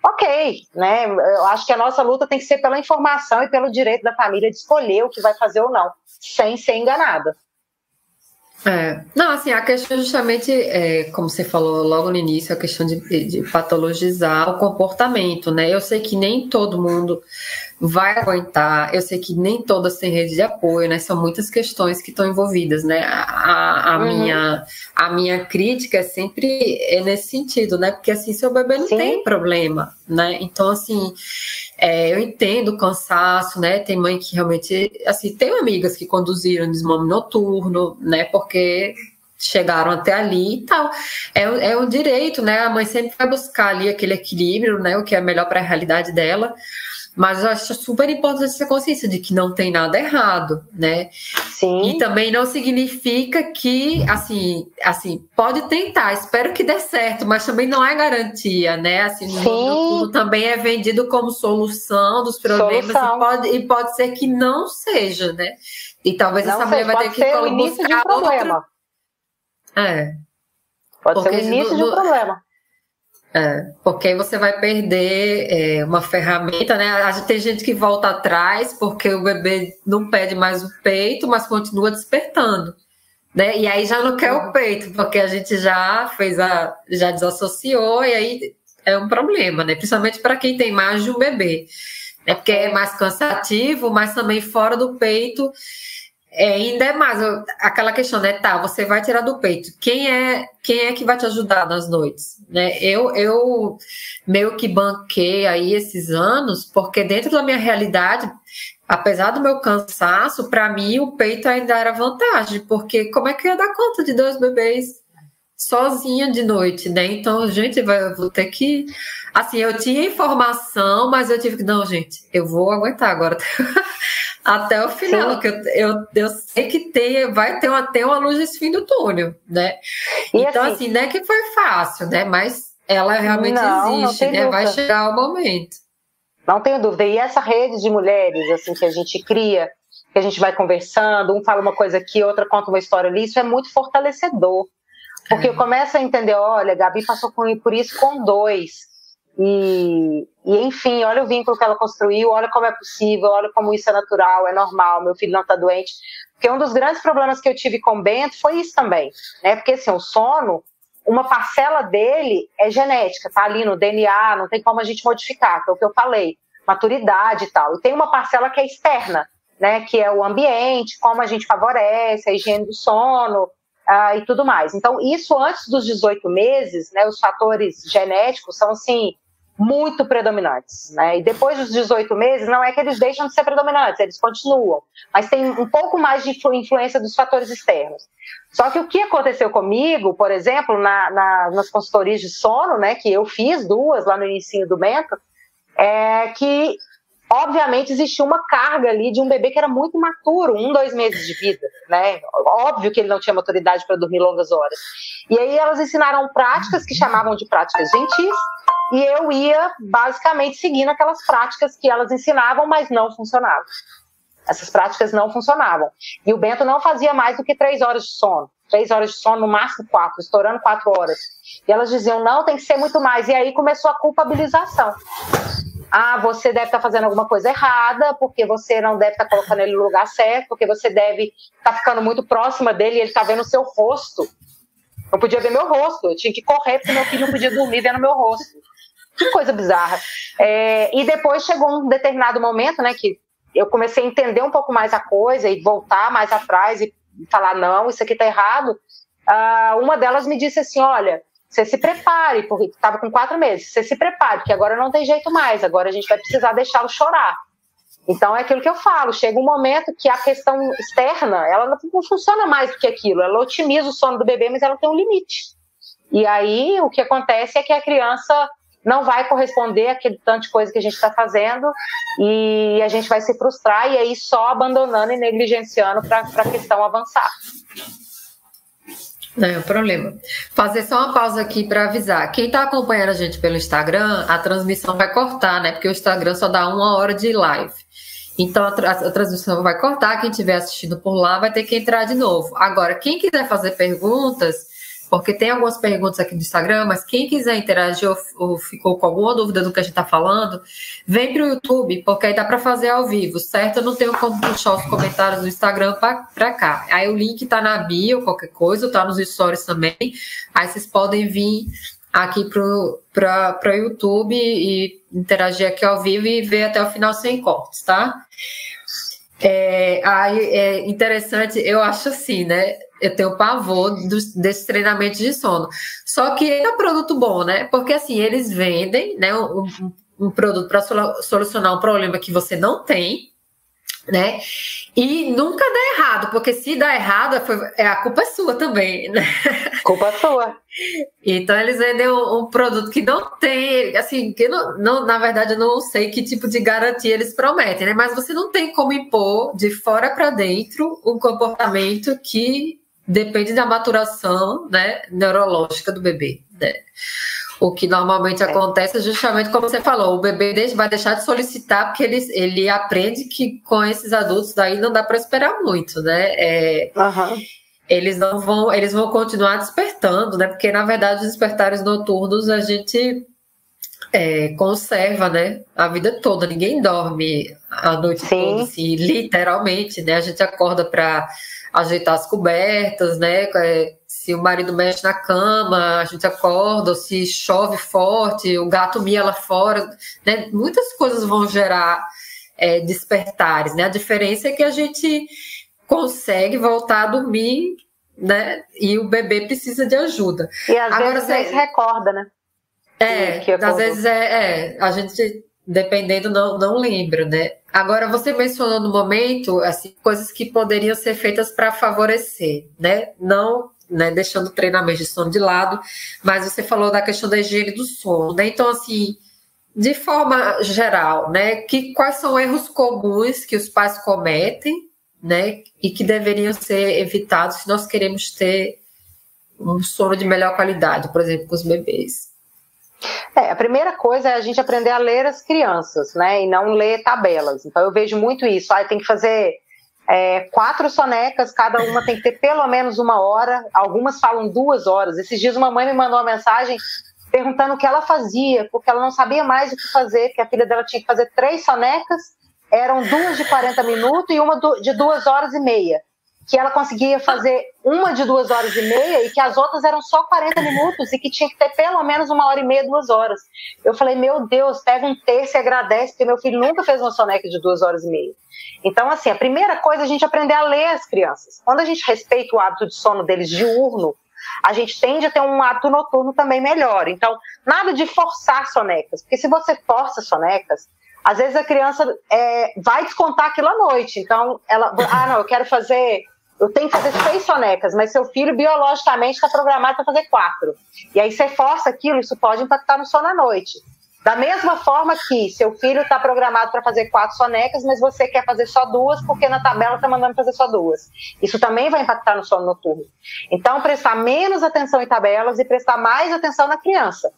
Ok, né? Eu acho que a nossa luta tem que ser pela informação e pelo direito da família de escolher o que vai fazer ou não, sem ser enganada. É. Não, assim, a questão justamente, é, como você falou logo no início, a questão de, de patologizar o comportamento, né? Eu sei que nem todo mundo vai aguentar. Eu sei que nem todas têm rede de apoio, né? São muitas questões que estão envolvidas, né? A, a, uhum. minha, a minha crítica é sempre é nesse sentido, né? Porque assim, seu bebê não Sim. tem problema, né? Então, assim, é, eu entendo o cansaço, né? Tem mãe que realmente, assim, tem amigas que conduziram desmame noturno, né? Porque chegaram até ali e tal. É, é um direito, né? A mãe sempre vai buscar ali aquele equilíbrio, né? O que é melhor para a realidade dela. Mas eu acho super importante essa consciência de que não tem nada errado, né? Sim. E também não significa que, assim, assim, pode tentar, espero que dê certo, mas também não é garantia, né? Assim, Sim. Tudo também é vendido como solução dos problemas e pode, e pode ser que não seja, né? E talvez não essa mulher vai ter que buscar um problema. Outro... É. Pode Porque ser o início no, de um problema. É, porque aí você vai perder é, uma ferramenta, né? A gente, tem gente que volta atrás porque o bebê não pede mais o peito, mas continua despertando. Né? E aí já não quer o peito, porque a gente já fez a. já desassociou, e aí é um problema, né? Principalmente para quem tem mais de um bebê. Né? Porque é mais cansativo, mas também fora do peito é, ainda é mais aquela questão, né? Tá, você vai tirar do peito. Quem é quem é que vai te ajudar nas noites? Né? Eu, eu meio que banquei aí esses anos, porque dentro da minha realidade, apesar do meu cansaço, para mim o peito ainda era vantagem, porque como é que eu ia dar conta de dois bebês sozinha de noite, né? Então, gente, vai, vou ter que. Assim, eu tinha informação, mas eu tive que. Não, gente, eu vou aguentar agora. até o final, Sim. que eu, eu, eu sei que tem, vai ter uma, ter uma luz nesse fim do túnel, né? E então, assim, assim, não é que foi fácil, né? Mas ela realmente não, existe, não né? Dúvida. Vai chegar o momento. Não tenho dúvida. E essa rede de mulheres, assim, que a gente cria, que a gente vai conversando, um fala uma coisa aqui, outra conta uma história ali, isso é muito fortalecedor. Porque é. eu começo a entender, olha, Gabi passou por isso com dois. E, e, enfim, olha o vínculo que ela construiu, olha como é possível, olha como isso é natural, é normal, meu filho não está doente. Porque um dos grandes problemas que eu tive com o Bento foi isso também, né? Porque assim, o sono, uma parcela dele é genética, tá ali no DNA, não tem como a gente modificar, que é o que eu falei, maturidade e tal. E tem uma parcela que é externa, né, que é o ambiente, como a gente favorece, a higiene do sono uh, e tudo mais. Então, isso antes dos 18 meses, né, os fatores genéticos são, assim, muito predominantes, né? E depois dos 18 meses, não é que eles deixam de ser predominantes, eles continuam, mas tem um pouco mais de influência dos fatores externos. Só que o que aconteceu comigo, por exemplo, na, na, nas consultorias de sono, né, que eu fiz duas lá no início do Bento, é que obviamente existia uma carga ali de um bebê que era muito maturo, um, dois meses de vida, né? Óbvio que ele não tinha maturidade para dormir longas horas. E aí elas ensinaram práticas que chamavam de práticas gentis, e eu ia basicamente seguindo aquelas práticas que elas ensinavam, mas não funcionavam. Essas práticas não funcionavam. E o Bento não fazia mais do que três horas de sono. Três horas de sono, no máximo quatro, estourando quatro horas. E elas diziam, não, tem que ser muito mais. E aí começou a culpabilização ah, você deve estar tá fazendo alguma coisa errada, porque você não deve estar tá colocando ele no lugar certo, porque você deve estar tá ficando muito próxima dele e ele está vendo o seu rosto. Eu podia ver meu rosto, eu tinha que correr porque meu filho não podia dormir vendo meu rosto. Que coisa bizarra. É, e depois chegou um determinado momento, né, que eu comecei a entender um pouco mais a coisa e voltar mais atrás e falar, não, isso aqui está errado. Ah, uma delas me disse assim, olha, você se prepare, porque estava com quatro meses, você se prepare, porque agora não tem jeito mais, agora a gente vai precisar deixá-lo chorar. Então é aquilo que eu falo, chega um momento que a questão externa, ela não funciona mais do que aquilo, ela otimiza o sono do bebê, mas ela tem um limite. E aí o que acontece é que a criança não vai corresponder àquele tanto de coisa que a gente está fazendo e a gente vai se frustrar e aí só abandonando e negligenciando para a questão avançar. Não é o problema. Fazer só uma pausa aqui para avisar. Quem está acompanhando a gente pelo Instagram, a transmissão vai cortar, né? Porque o Instagram só dá uma hora de live. Então a, tra a transmissão vai cortar. Quem estiver assistindo por lá vai ter que entrar de novo. Agora, quem quiser fazer perguntas, porque tem algumas perguntas aqui no Instagram, mas quem quiser interagir ou, ou ficou com alguma dúvida do que a gente está falando, vem para o YouTube, porque aí dá para fazer ao vivo, certo? Eu não tenho como puxar os comentários do Instagram para cá. Aí o link está na bio, qualquer coisa, está nos stories também. Aí vocês podem vir aqui para o YouTube e interagir aqui ao vivo e ver até o final sem cortes, tá? É, aí é interessante, eu acho assim, né? Eu tenho pavor dos, desse treinamento de sono. Só que é um produto bom, né? Porque assim, eles vendem né, um, um produto para solucionar um problema que você não tem, né? E nunca dá errado, porque se dá errado, foi, é, a culpa é sua também, né? Culpa sua. Então eles vendem um, um, produto que não tem, assim, que não, não, na verdade eu não sei que tipo de garantia eles prometem, né? Mas você não tem como impor de fora para dentro um comportamento que depende da maturação, né, neurológica do bebê, né? O que normalmente é. acontece é justamente como você falou, o bebê vai deixar de solicitar porque ele, ele aprende que com esses adultos daí não dá para esperar muito, né? É, uhum. Eles não vão, eles vão continuar despertando, né? Porque na verdade os despertares noturnos a gente é, conserva, né? A vida toda, ninguém dorme a noite Sim. toda, assim, literalmente, né? A gente acorda para ajeitar as cobertas, né? É, se o marido mexe na cama, a gente acorda, ou se chove forte, o gato mia lá fora, né? Muitas coisas vão gerar é, despertares, né? A diferença é que a gente consegue voltar a dormir, né? E o bebê precisa de ajuda. E às Agora, vezes você recorda, né? É, às vezes é, é, a gente dependendo não, não lembra, né? Agora você mencionou no momento assim coisas que poderiam ser feitas para favorecer, né? Não né, deixando o treinamento de sono de lado, mas você falou da questão da higiene do sono, né? Então, assim, de forma geral, né, que, quais são erros comuns que os pais cometem, né, e que deveriam ser evitados se nós queremos ter um sono de melhor qualidade, por exemplo, com os bebês? É, a primeira coisa é a gente aprender a ler as crianças, né, e não ler tabelas. Então, eu vejo muito isso. Ah, tem que fazer é, quatro sonecas, cada uma tem que ter pelo menos uma hora, algumas falam duas horas. Esses dias uma mãe me mandou uma mensagem perguntando o que ela fazia, porque ela não sabia mais o que fazer, que a filha dela tinha que fazer três sonecas, eram duas de 40 minutos e uma de duas horas e meia. Que ela conseguia fazer uma de duas horas e meia e que as outras eram só 40 minutos e que tinha que ter pelo menos uma hora e meia, duas horas. Eu falei, meu Deus, pega um terço e agradece, porque meu filho nunca fez uma soneca de duas horas e meia. Então, assim, a primeira coisa é a gente aprender a ler as crianças. Quando a gente respeita o hábito de sono deles diurno, a gente tende a ter um hábito noturno também melhor. Então, nada de forçar sonecas, porque se você força sonecas, às vezes a criança é, vai descontar aquilo à noite. Então, ela, ah, não, eu quero fazer eu tenho que fazer seis sonecas, mas seu filho biologicamente está programado para fazer quatro. E aí você força aquilo, isso pode impactar no sono à noite. Da mesma forma que seu filho está programado para fazer quatro sonecas, mas você quer fazer só duas porque na tabela está mandando fazer só duas. Isso também vai impactar no sono noturno. Então, prestar menos atenção em tabelas e prestar mais atenção na criança.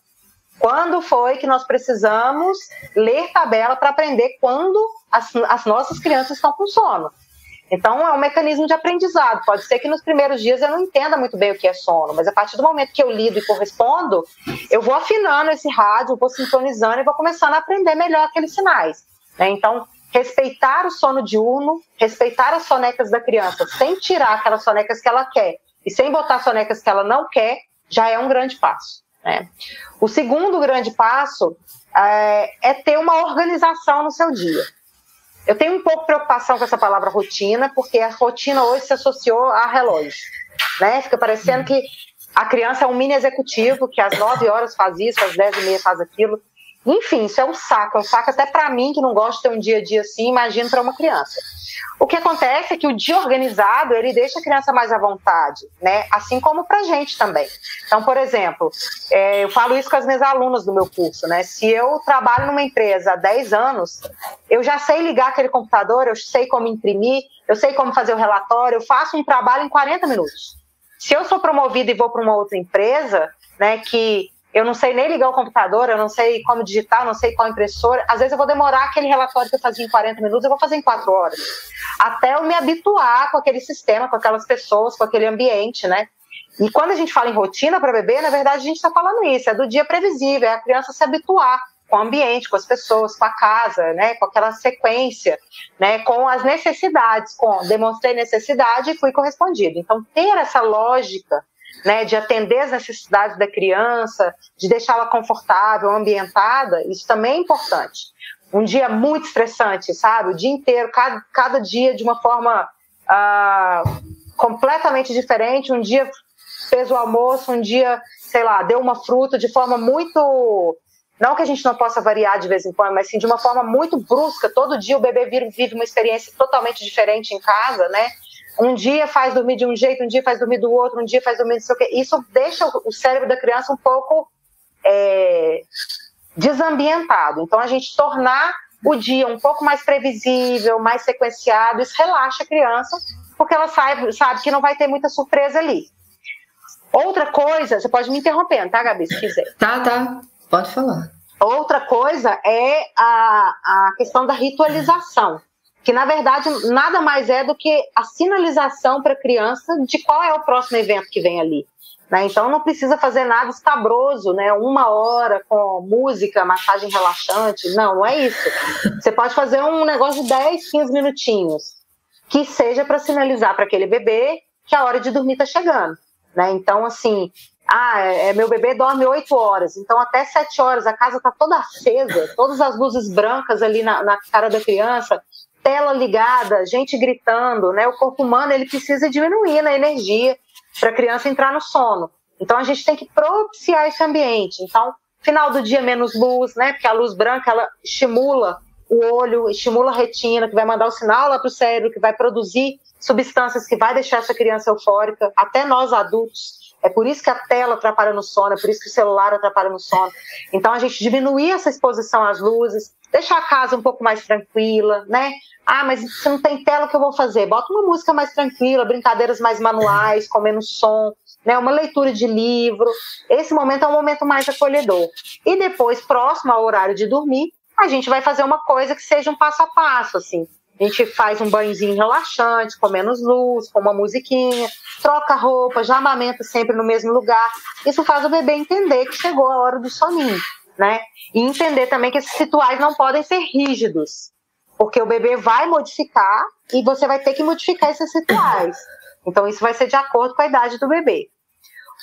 Quando foi que nós precisamos ler tabela para aprender quando as, as nossas crianças estão com sono? Então, é um mecanismo de aprendizado. Pode ser que nos primeiros dias eu não entenda muito bem o que é sono, mas a partir do momento que eu lido e correspondo, eu vou afinando esse rádio, vou sintonizando e vou começando a aprender melhor aqueles sinais. Né? Então, respeitar o sono diurno, respeitar as sonecas da criança, sem tirar aquelas sonecas que ela quer e sem botar sonecas que ela não quer, já é um grande passo. Né? O segundo grande passo é, é ter uma organização no seu dia. Eu tenho um pouco de preocupação com essa palavra rotina, porque a rotina hoje se associou a relógio. Né? Fica parecendo que a criança é um mini executivo, que às 9 horas faz isso, às 10 e meia faz aquilo. Enfim, isso é um saco, é um saco até para mim, que não gosto de ter um dia a dia assim, imagino para uma criança. O que acontece é que o dia organizado, ele deixa a criança mais à vontade, né? Assim como para gente também. Então, por exemplo, é, eu falo isso com as minhas alunas do meu curso, né? Se eu trabalho numa empresa há 10 anos, eu já sei ligar aquele computador, eu sei como imprimir, eu sei como fazer o relatório, eu faço um trabalho em 40 minutos. Se eu sou promovida e vou para uma outra empresa, né, que eu não sei nem ligar o computador, eu não sei como digitar, não sei qual impressora. Às vezes eu vou demorar aquele relatório que eu fazia em 40 minutos, eu vou fazer em 4 horas. Até eu me habituar com aquele sistema, com aquelas pessoas, com aquele ambiente, né? E quando a gente fala em rotina para bebê, na verdade a gente está falando isso, é do dia previsível, é a criança se habituar com o ambiente, com as pessoas, com a casa, né, com aquela sequência, né, com as necessidades, com demonstrei necessidade e fui correspondido. Então ter essa lógica né, de atender as necessidades da criança, de deixá-la confortável, ambientada, isso também é importante. Um dia muito estressante, sabe? O dia inteiro, cada, cada dia de uma forma ah, completamente diferente. Um dia fez o almoço, um dia, sei lá, deu uma fruta de forma muito. Não que a gente não possa variar de vez em quando, mas sim de uma forma muito brusca. Todo dia o bebê vive uma experiência totalmente diferente em casa, né? Um dia faz dormir de um jeito, um dia faz dormir do outro, um dia faz dormir de sei o quê. Isso deixa o cérebro da criança um pouco é, desambientado. Então, a gente tornar o dia um pouco mais previsível, mais sequenciado, isso relaxa a criança, porque ela sabe, sabe que não vai ter muita surpresa ali. Outra coisa, você pode me interromper, tá, Gabi, se quiser. Tá, tá, pode falar. Outra coisa é a, a questão da ritualização que na verdade nada mais é do que a sinalização para a criança de qual é o próximo evento que vem ali. Né? Então não precisa fazer nada escabroso, né? Uma hora com música, massagem relaxante. Não, não é isso. Você pode fazer um negócio de 10, 15 minutinhos, que seja para sinalizar para aquele bebê que a hora de dormir está chegando. Né? Então, assim, ah, é, é, meu bebê dorme 8 horas, então até 7 horas a casa está toda acesa, todas as luzes brancas ali na, na cara da criança, tela ligada, gente gritando, né? O corpo humano ele precisa diminuir na energia para a criança entrar no sono. Então a gente tem que propiciar esse ambiente. Então, final do dia menos luz, né? Porque a luz branca ela estimula o olho, estimula a retina, que vai mandar o sinal lá para o cérebro, que vai produzir substâncias que vai deixar essa criança eufórica. Até nós adultos é por isso que a tela atrapalha no sono, é por isso que o celular atrapalha no sono. Então a gente diminuir essa exposição às luzes, deixar a casa um pouco mais tranquila, né? Ah, mas se não tem tela, o que eu vou fazer? Bota uma música mais tranquila, brincadeiras mais manuais, com menos som, né? Uma leitura de livro. Esse momento é um momento mais acolhedor. E depois, próximo ao horário de dormir, a gente vai fazer uma coisa que seja um passo a passo, assim. A gente faz um banhozinho relaxante, com menos luz, com uma musiquinha, troca roupa, já amamenta sempre no mesmo lugar. Isso faz o bebê entender que chegou a hora do soninho, né? E entender também que esses rituais não podem ser rígidos, porque o bebê vai modificar e você vai ter que modificar esses rituais. Então, isso vai ser de acordo com a idade do bebê.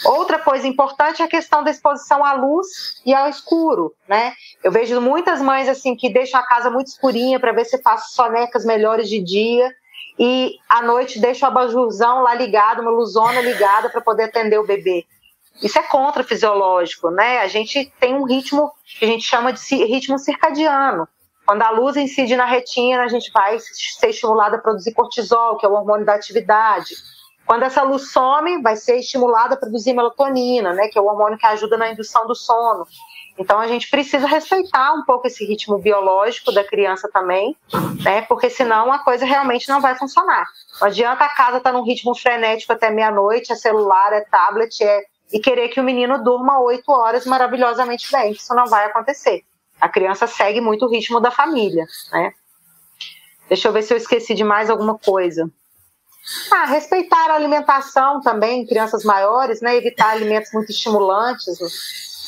Outra coisa importante é a questão da exposição à luz e ao escuro, né? Eu vejo muitas mães assim que deixam a casa muito escurinha para ver se faz sonecas melhores de dia e à noite deixam o abajurzão lá ligado, uma luzona ligada para poder atender o bebê. Isso é contra-fisiológico, né? A gente tem um ritmo que a gente chama de ritmo circadiano. Quando a luz incide na retina, a gente vai ser estimulada a produzir cortisol, que é o hormônio da atividade. Quando essa luz some, vai ser estimulada a produzir melatonina, né, que é o hormônio que ajuda na indução do sono. Então a gente precisa respeitar um pouco esse ritmo biológico da criança também, né? Porque senão a coisa realmente não vai funcionar. Não adianta a casa estar tá num ritmo frenético até meia-noite, é celular, é tablet, é e querer que o menino durma oito horas maravilhosamente bem. Isso não vai acontecer. A criança segue muito o ritmo da família, né? Deixa eu ver se eu esqueci de mais alguma coisa. Ah, respeitar a alimentação também, crianças maiores, né? Evitar alimentos muito estimulantes.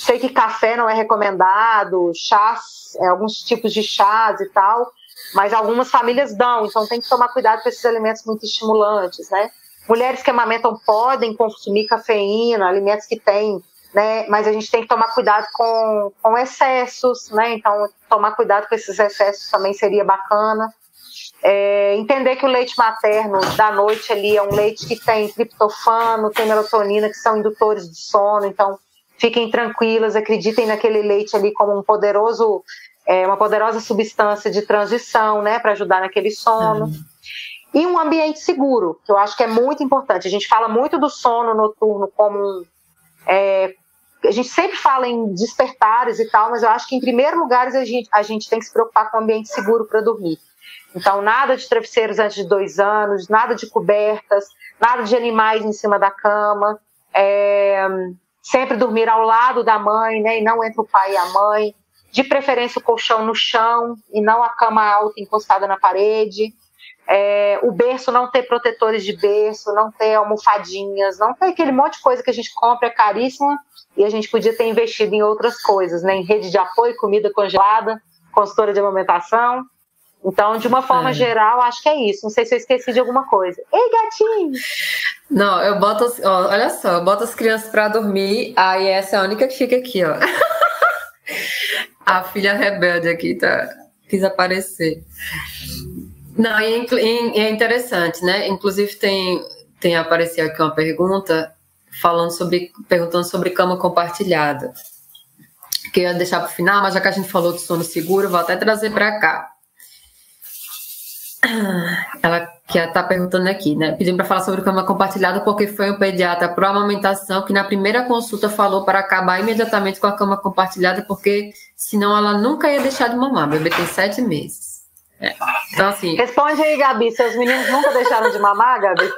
Sei que café não é recomendado, chás, é, alguns tipos de chás e tal, mas algumas famílias dão, então tem que tomar cuidado com esses alimentos muito estimulantes, né? Mulheres que amamentam podem consumir cafeína, alimentos que têm, né? Mas a gente tem que tomar cuidado com, com excessos, né? Então, tomar cuidado com esses excessos também seria bacana. É, entender que o leite materno da noite ali é um leite que tem triptofano, tem melatonina, que são indutores de sono, então fiquem tranquilas, acreditem naquele leite ali como um poderoso, é, uma poderosa substância de transição, né, para ajudar naquele sono. Uhum. E um ambiente seguro, que eu acho que é muito importante. A gente fala muito do sono noturno como é, a gente sempre fala em despertares e tal, mas eu acho que em primeiro lugar a gente, a gente tem que se preocupar com um ambiente seguro para dormir. Então, nada de travesseiros antes de dois anos, nada de cobertas, nada de animais em cima da cama. É, sempre dormir ao lado da mãe, né? E não entre o pai e a mãe. De preferência, o colchão no chão e não a cama alta encostada na parede. É, o berço não ter protetores de berço, não ter almofadinhas, não ter aquele monte de coisa que a gente compra, é caríssima, e a gente podia ter investido em outras coisas, né? Em rede de apoio, comida congelada, consultora de amamentação. Então, de uma forma é. geral, acho que é isso. Não sei se eu esqueci de alguma coisa. Ei, gatinho! Não, eu boto. Ó, olha só, eu boto as crianças para dormir, aí essa é a única que fica aqui, ó. a filha rebelde aqui tá, quis aparecer. Não, e é interessante, né? Inclusive tem, tem aparecido aqui uma pergunta falando sobre, perguntando sobre cama compartilhada. Que eu ia deixar para o final, mas já que a gente falou de sono seguro, vou até trazer para cá. Ela que está perguntando aqui, né? Pedindo para falar sobre cama compartilhada, porque foi um pediatra pro amamentação que na primeira consulta falou para acabar imediatamente com a cama compartilhada, porque senão ela nunca ia deixar de mamar. O bebê tem sete meses. É. Então, assim. Responde aí, Gabi. Seus meninos nunca deixaram de mamar, Gabi?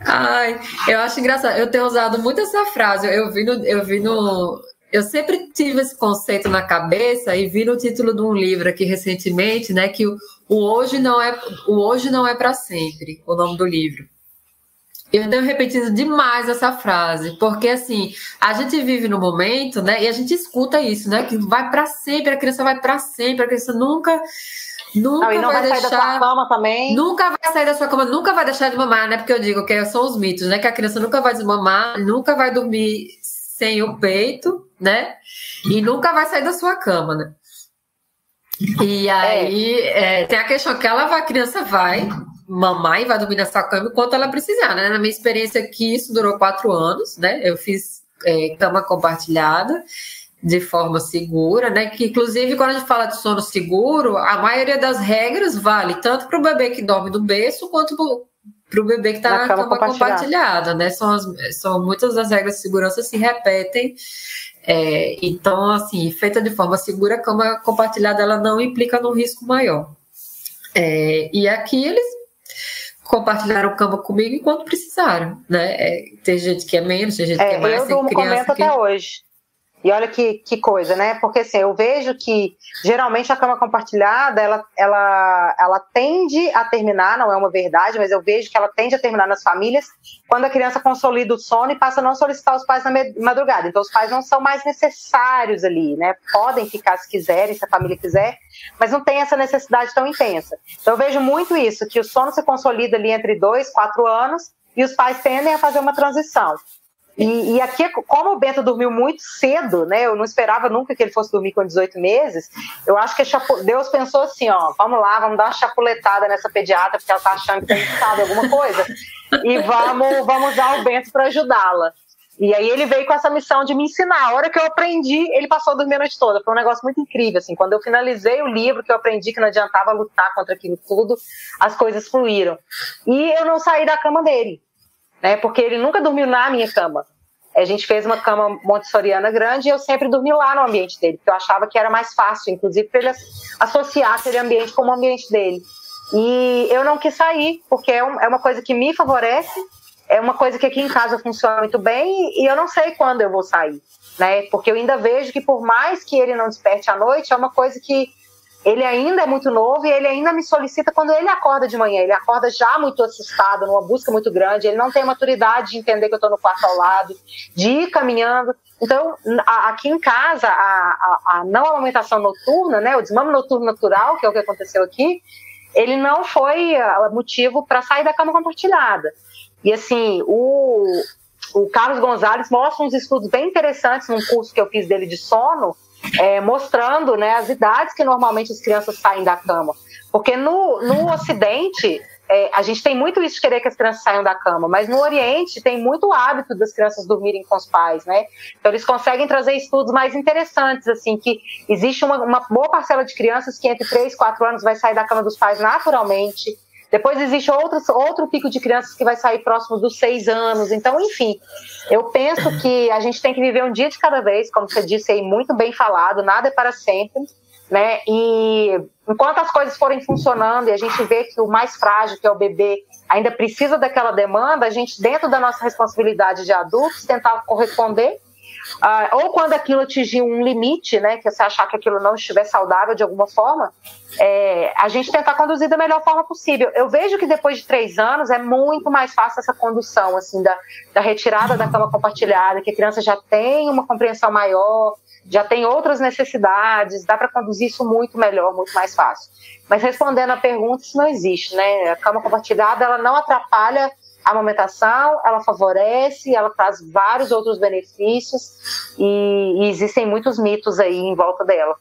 Ai, eu acho engraçado. Eu tenho usado muito essa frase. Eu vi no, eu vi no, eu sempre tive esse conceito na cabeça e vi no título de um livro aqui recentemente, né, que o, o hoje não é o hoje não é para sempre, o nome do livro. Eu tenho repetido demais essa frase, porque assim, a gente vive no momento, né, e a gente escuta isso, né, que vai para sempre, a criança vai para sempre, a criança nunca Nunca não, não vai, vai deixar, sair da sua cama também. Nunca vai sair da sua cama, nunca vai deixar de mamar, né? Porque eu digo que são os mitos, né? Que a criança nunca vai desmamar, nunca vai dormir sem o peito, né? E nunca vai sair da sua cama, né? E aí é. É, tem a questão que ela vai, a criança vai mamar e vai dormir nessa cama enquanto ela precisar, né? Na minha experiência aqui, isso durou quatro anos, né? Eu fiz é, cama compartilhada de forma segura, né? Que inclusive quando a gente fala de sono seguro, a maioria das regras vale tanto para o bebê que dorme no berço quanto para o bebê que está na, cama, cama compartilhada. compartilhada, né? São, as, são muitas das regras de segurança se repetem. É, então, assim, feita de forma segura, a cama compartilhada ela não implica num risco maior. É, e aqui eles compartilharam cama comigo enquanto precisaram, né? É, tem gente que é menos, tem gente que é mais. Eu durmo com até hoje. E olha que, que coisa, né? Porque assim, eu vejo que geralmente a cama compartilhada ela, ela, ela tende a terminar, não é uma verdade, mas eu vejo que ela tende a terminar nas famílias quando a criança consolida o sono e passa a não solicitar os pais na madrugada. Então os pais não são mais necessários ali, né? Podem ficar se quiserem, se a família quiser, mas não tem essa necessidade tão intensa. Então eu vejo muito isso, que o sono se consolida ali entre dois, quatro anos e os pais tendem a fazer uma transição. E, e, aqui, como o Bento dormiu muito cedo, né? Eu não esperava nunca que ele fosse dormir com 18 meses. Eu acho que Deus pensou assim: ó, vamos lá, vamos dar uma chapuletada nessa pediatra, porque ela tá achando que sabe alguma coisa, e vamos, vamos usar o Bento para ajudá-la. E aí ele veio com essa missão de me ensinar. A hora que eu aprendi, ele passou a dormir a noite toda. Foi um negócio muito incrível, assim. Quando eu finalizei o livro, que eu aprendi que não adiantava lutar contra aquilo tudo, as coisas fluíram. E eu não saí da cama dele né? Porque ele nunca dormiu na minha cama. A gente fez uma cama montessoriana grande e eu sempre dormi lá no ambiente dele, porque eu achava que era mais fácil, inclusive, para ele associar aquele ambiente como o ambiente dele. E eu não quis sair, porque é, é uma coisa que me favorece, é uma coisa que aqui em casa funciona muito bem e eu não sei quando eu vou sair, né? Porque eu ainda vejo que por mais que ele não desperte à noite, é uma coisa que ele ainda é muito novo e ele ainda me solicita quando ele acorda de manhã. Ele acorda já muito assustado, numa busca muito grande. Ele não tem maturidade de entender que eu estou no quarto ao lado, de ir caminhando. Então, aqui em casa, a, a, a não amamentação noturna, né, o desmame noturno natural, que é o que aconteceu aqui, ele não foi ah, motivo para sair da cama compartilhada. E assim, o, o Carlos Gonzalez mostra uns estudos bem interessantes num curso que eu fiz dele de sono, é, mostrando né, as idades que normalmente as crianças saem da cama. Porque no, no Ocidente, é, a gente tem muito isso de querer que as crianças saiam da cama, mas no Oriente tem muito hábito das crianças dormirem com os pais, né? Então eles conseguem trazer estudos mais interessantes, assim, que existe uma, uma boa parcela de crianças que entre 3 e 4 anos vai sair da cama dos pais naturalmente, depois existe outro, outro pico de crianças que vai sair próximo dos seis anos. Então, enfim, eu penso que a gente tem que viver um dia de cada vez, como você disse aí, muito bem falado, nada é para sempre. Né? E enquanto as coisas forem funcionando e a gente vê que o mais frágil, que é o bebê, ainda precisa daquela demanda, a gente, dentro da nossa responsabilidade de adultos, tentar corresponder Uh, ou quando aquilo atingir um limite, né, que você achar que aquilo não estiver saudável de alguma forma, é, a gente tentar conduzir da melhor forma possível. Eu vejo que depois de três anos é muito mais fácil essa condução, assim, da, da retirada da cama compartilhada, que a criança já tem uma compreensão maior, já tem outras necessidades, dá para conduzir isso muito melhor, muito mais fácil. Mas respondendo a pergunta, isso não existe, né? A cama compartilhada, ela não atrapalha a amamentação, ela favorece, ela traz vários outros benefícios e, e existem muitos mitos aí em volta dela.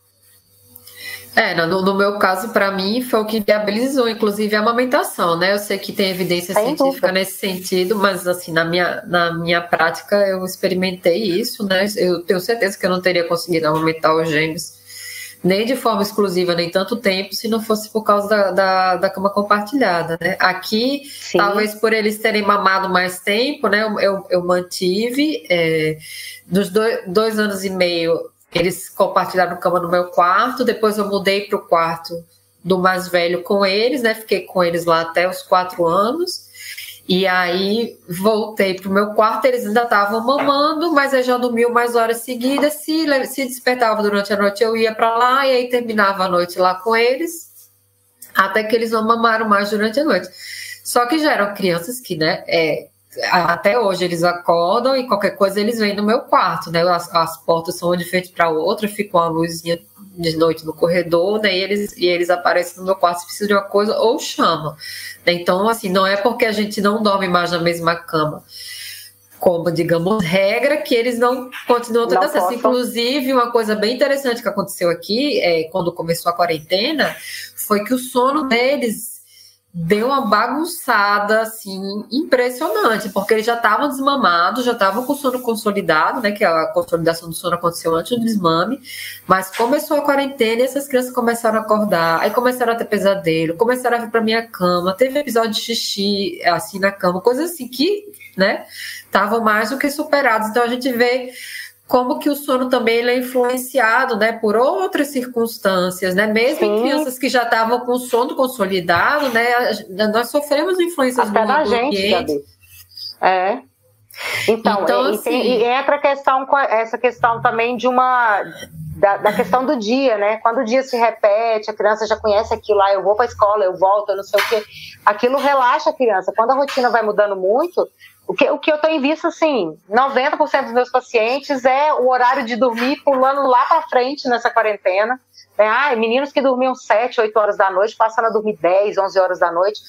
É, no, no meu caso, para mim, foi o que viabilizou, inclusive, a amamentação, né? Eu sei que tem evidência Sem científica dúvida. nesse sentido, mas, assim, na minha, na minha prática, eu experimentei isso, né? Eu tenho certeza que eu não teria conseguido amamentar os gêmeos nem de forma exclusiva, nem tanto tempo, se não fosse por causa da, da, da cama compartilhada, né? Aqui, Sim. talvez por eles terem mamado mais tempo, né? Eu, eu mantive, é, dos dois, dois anos e meio, eles compartilharam cama no meu quarto, depois eu mudei para o quarto do mais velho com eles, né? Fiquei com eles lá até os quatro anos. E aí voltei pro meu quarto, eles ainda estavam mamando, mas eu já dormiu mais horas seguidas. Se, se despertava durante a noite, eu ia para lá e aí terminava a noite lá com eles, até que eles não mamaram mais durante a noite. Só que já eram crianças que, né, é, até hoje eles acordam e qualquer coisa eles vêm no meu quarto, né? As, as portas são uma de frente para outra, fica uma luzinha de noite no corredor, né? E eles, e eles aparecem no meu quarto se precisam de uma coisa ou chamam. Né? Então, assim, não é porque a gente não dorme mais na mesma cama como, digamos, regra que eles não continuam tendo acesso. Inclusive, uma coisa bem interessante que aconteceu aqui, é, quando começou a quarentena, foi que o sono deles deu uma bagunçada assim impressionante, porque eles já estavam desmamados, já estavam com sono consolidado, né? Que a consolidação do sono aconteceu antes do desmame, mas começou a quarentena e essas crianças começaram a acordar, aí começaram a ter pesadelo, começaram a vir para minha cama, teve episódio de xixi assim na cama, coisas assim que, né, estavam mais do que superados. Então a gente vê como que o sono também ele é influenciado, né, por outras circunstâncias, né, mesmo Sim. em crianças que já estavam com sono consolidado, né, nós sofremos influências Até do, da gente, Gabi. É. Então, então e, assim... e, entra a questão, essa questão também de uma da, da, questão do dia, né? Quando o dia se repete, a criança já conhece aquilo lá, eu vou para a escola, eu volto, eu não sei o quê. Aquilo relaxa a criança. Quando a rotina vai mudando muito, o que, o que eu tenho visto, assim, 90% dos meus pacientes é o horário de dormir pulando lá para frente nessa quarentena. Né? Ah, meninos que dormiam 7, 8 horas da noite, passando a dormir 10, 11 horas da noite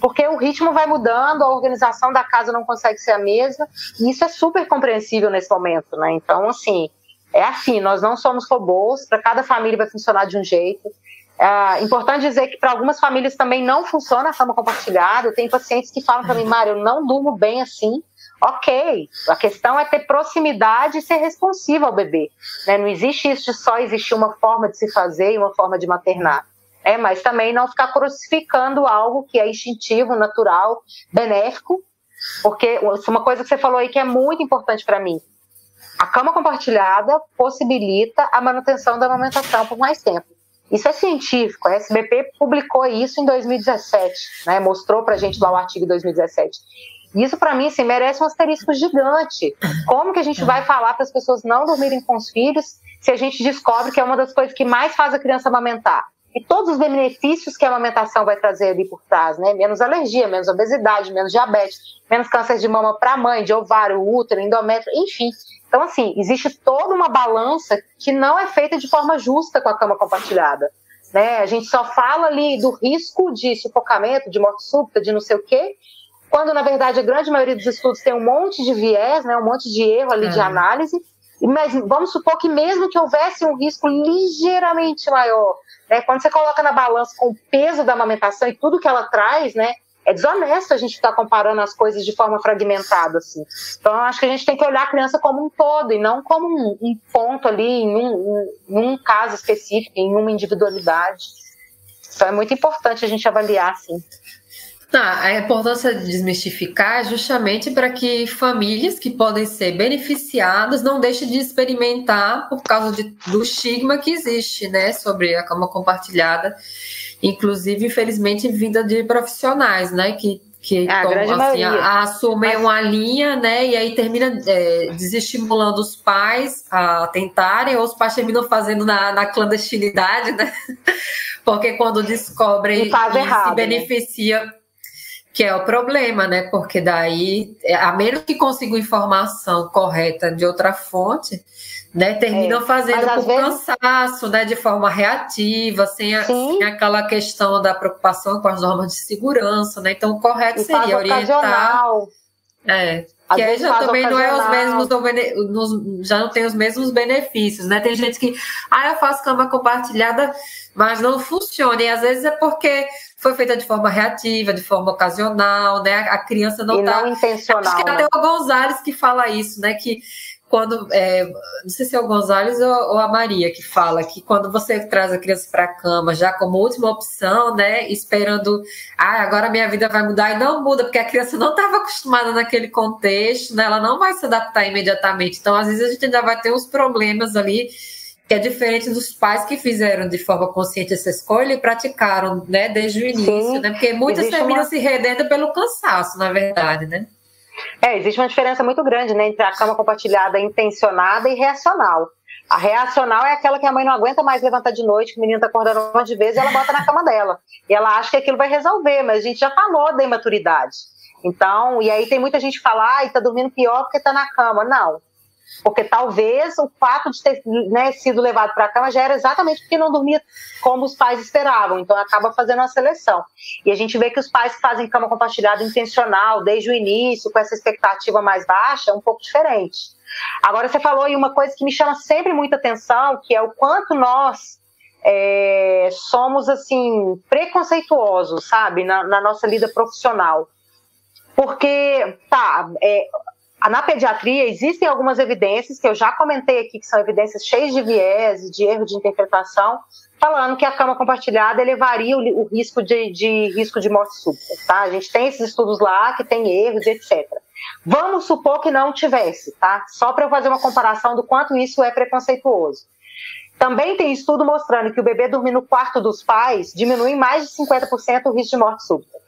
porque o ritmo vai mudando, a organização da casa não consegue ser a mesma, e isso é super compreensível nesse momento, né? Então, assim, é assim, nós não somos robôs, para cada família vai funcionar de um jeito. É importante dizer que para algumas famílias também não funciona a cama compartilhada. Tem pacientes que falam para mim, Mário, eu não durmo bem assim. Ok, a questão é ter proximidade e ser responsivo ao bebê. Né? Não existe isso de só existir uma forma de se fazer e uma forma de maternar. É, mas também não ficar crucificando algo que é instintivo, natural, benéfico, porque uma coisa que você falou aí que é muito importante para mim, a cama compartilhada possibilita a manutenção da amamentação por mais tempo. Isso é científico, a SBP publicou isso em 2017, né, mostrou para a gente lá o artigo de 2017. Isso, para mim, assim, merece um asterisco gigante. Como que a gente vai falar para as pessoas não dormirem com os filhos se a gente descobre que é uma das coisas que mais faz a criança amamentar? e todos os benefícios que a amamentação vai trazer ali por trás, né? Menos alergia, menos obesidade, menos diabetes, menos câncer de mama para mãe, de ovário, útero, endométrio, enfim. Então, assim, existe toda uma balança que não é feita de forma justa com a cama compartilhada. Né? A gente só fala ali do risco de sufocamento, de morte súbita, de não sei o quê, quando na verdade a grande maioria dos estudos tem um monte de viés, né, um monte de erro ali é. de análise. Mas vamos supor que mesmo que houvesse um risco ligeiramente maior né? Quando você coloca na balança com o peso da amamentação e tudo que ela traz, né? É desonesto a gente ficar comparando as coisas de forma fragmentada, assim. Então, acho que a gente tem que olhar a criança como um todo e não como um, um ponto ali, em um, em um caso específico, em uma individualidade. Então, é muito importante a gente avaliar, assim. Ah, a importância de desmistificar é justamente para que famílias que podem ser beneficiadas não deixem de experimentar por causa de, do estigma que existe né, sobre a cama compartilhada, inclusive, infelizmente, vinda de profissionais, né? Que, que é, tomam, assim, assumem Mas... uma linha, né? E aí termina é, desestimulando os pais a tentarem, ou os pais terminam fazendo na, na clandestinidade, né? Porque quando descobrem e, e errado, se né? beneficia. Né? que é o problema, né? Porque daí, a menos que consiga informação correta de outra fonte, né, terminam é, fazendo por vezes... cansaço, né, de forma reativa, sem, a, sem, aquela questão da preocupação com as normas de segurança, né? Então, o correto e seria orientar. É, que aí já também não é os mesmos, já não tem os mesmos benefícios, né? Tem gente que, ah, eu faço cama compartilhada, mas não funciona. E às vezes é porque foi feita de forma reativa, de forma ocasional, né? A criança não está. Não intencional. Acho que é até o Gonzalez que fala isso, né? Que quando. É, não sei se é o Gonzalez ou, ou, a Maria que fala que quando você traz a criança para a cama já como última opção, né? Esperando, ah, agora minha vida vai mudar e não muda, porque a criança não estava acostumada naquele contexto, né? Ela não vai se adaptar imediatamente. Então, às vezes, a gente ainda vai ter uns problemas ali que é diferente dos pais que fizeram de forma consciente essa escolha e praticaram, né, desde o início, Sim, né? Porque muitas terminam uma... se rendendo pelo cansaço, na verdade, né? É, existe uma diferença muito grande, né, entre a cama compartilhada intencionada e reacional. A reacional é aquela que a mãe não aguenta mais levantar de noite, que o menino tá acordando um monte de vezes e ela bota na cama dela. E ela acha que aquilo vai resolver, mas a gente já falou da imaturidade. Então, e aí tem muita gente que fala, tá dormindo pior porque tá na cama. Não, porque talvez o fato de ter né, sido levado para a cama já era exatamente porque não dormia como os pais esperavam, então acaba fazendo uma seleção. E a gente vê que os pais que fazem cama compartilhada intencional desde o início, com essa expectativa mais baixa, é um pouco diferente. Agora você falou aí uma coisa que me chama sempre muita atenção, que é o quanto nós é, somos assim preconceituosos, sabe, na, na nossa vida profissional. Porque, tá, é, na pediatria existem algumas evidências que eu já comentei aqui, que são evidências cheias de viés, de erro de interpretação, falando que a cama compartilhada elevaria o, o risco de, de, risco de morte súbita. Tá? A gente tem esses estudos lá que tem erros, etc. Vamos supor que não tivesse, tá? Só para eu fazer uma comparação do quanto isso é preconceituoso. Também tem estudo mostrando que o bebê dormir no quarto dos pais diminui mais de 50% o risco de morte súbita.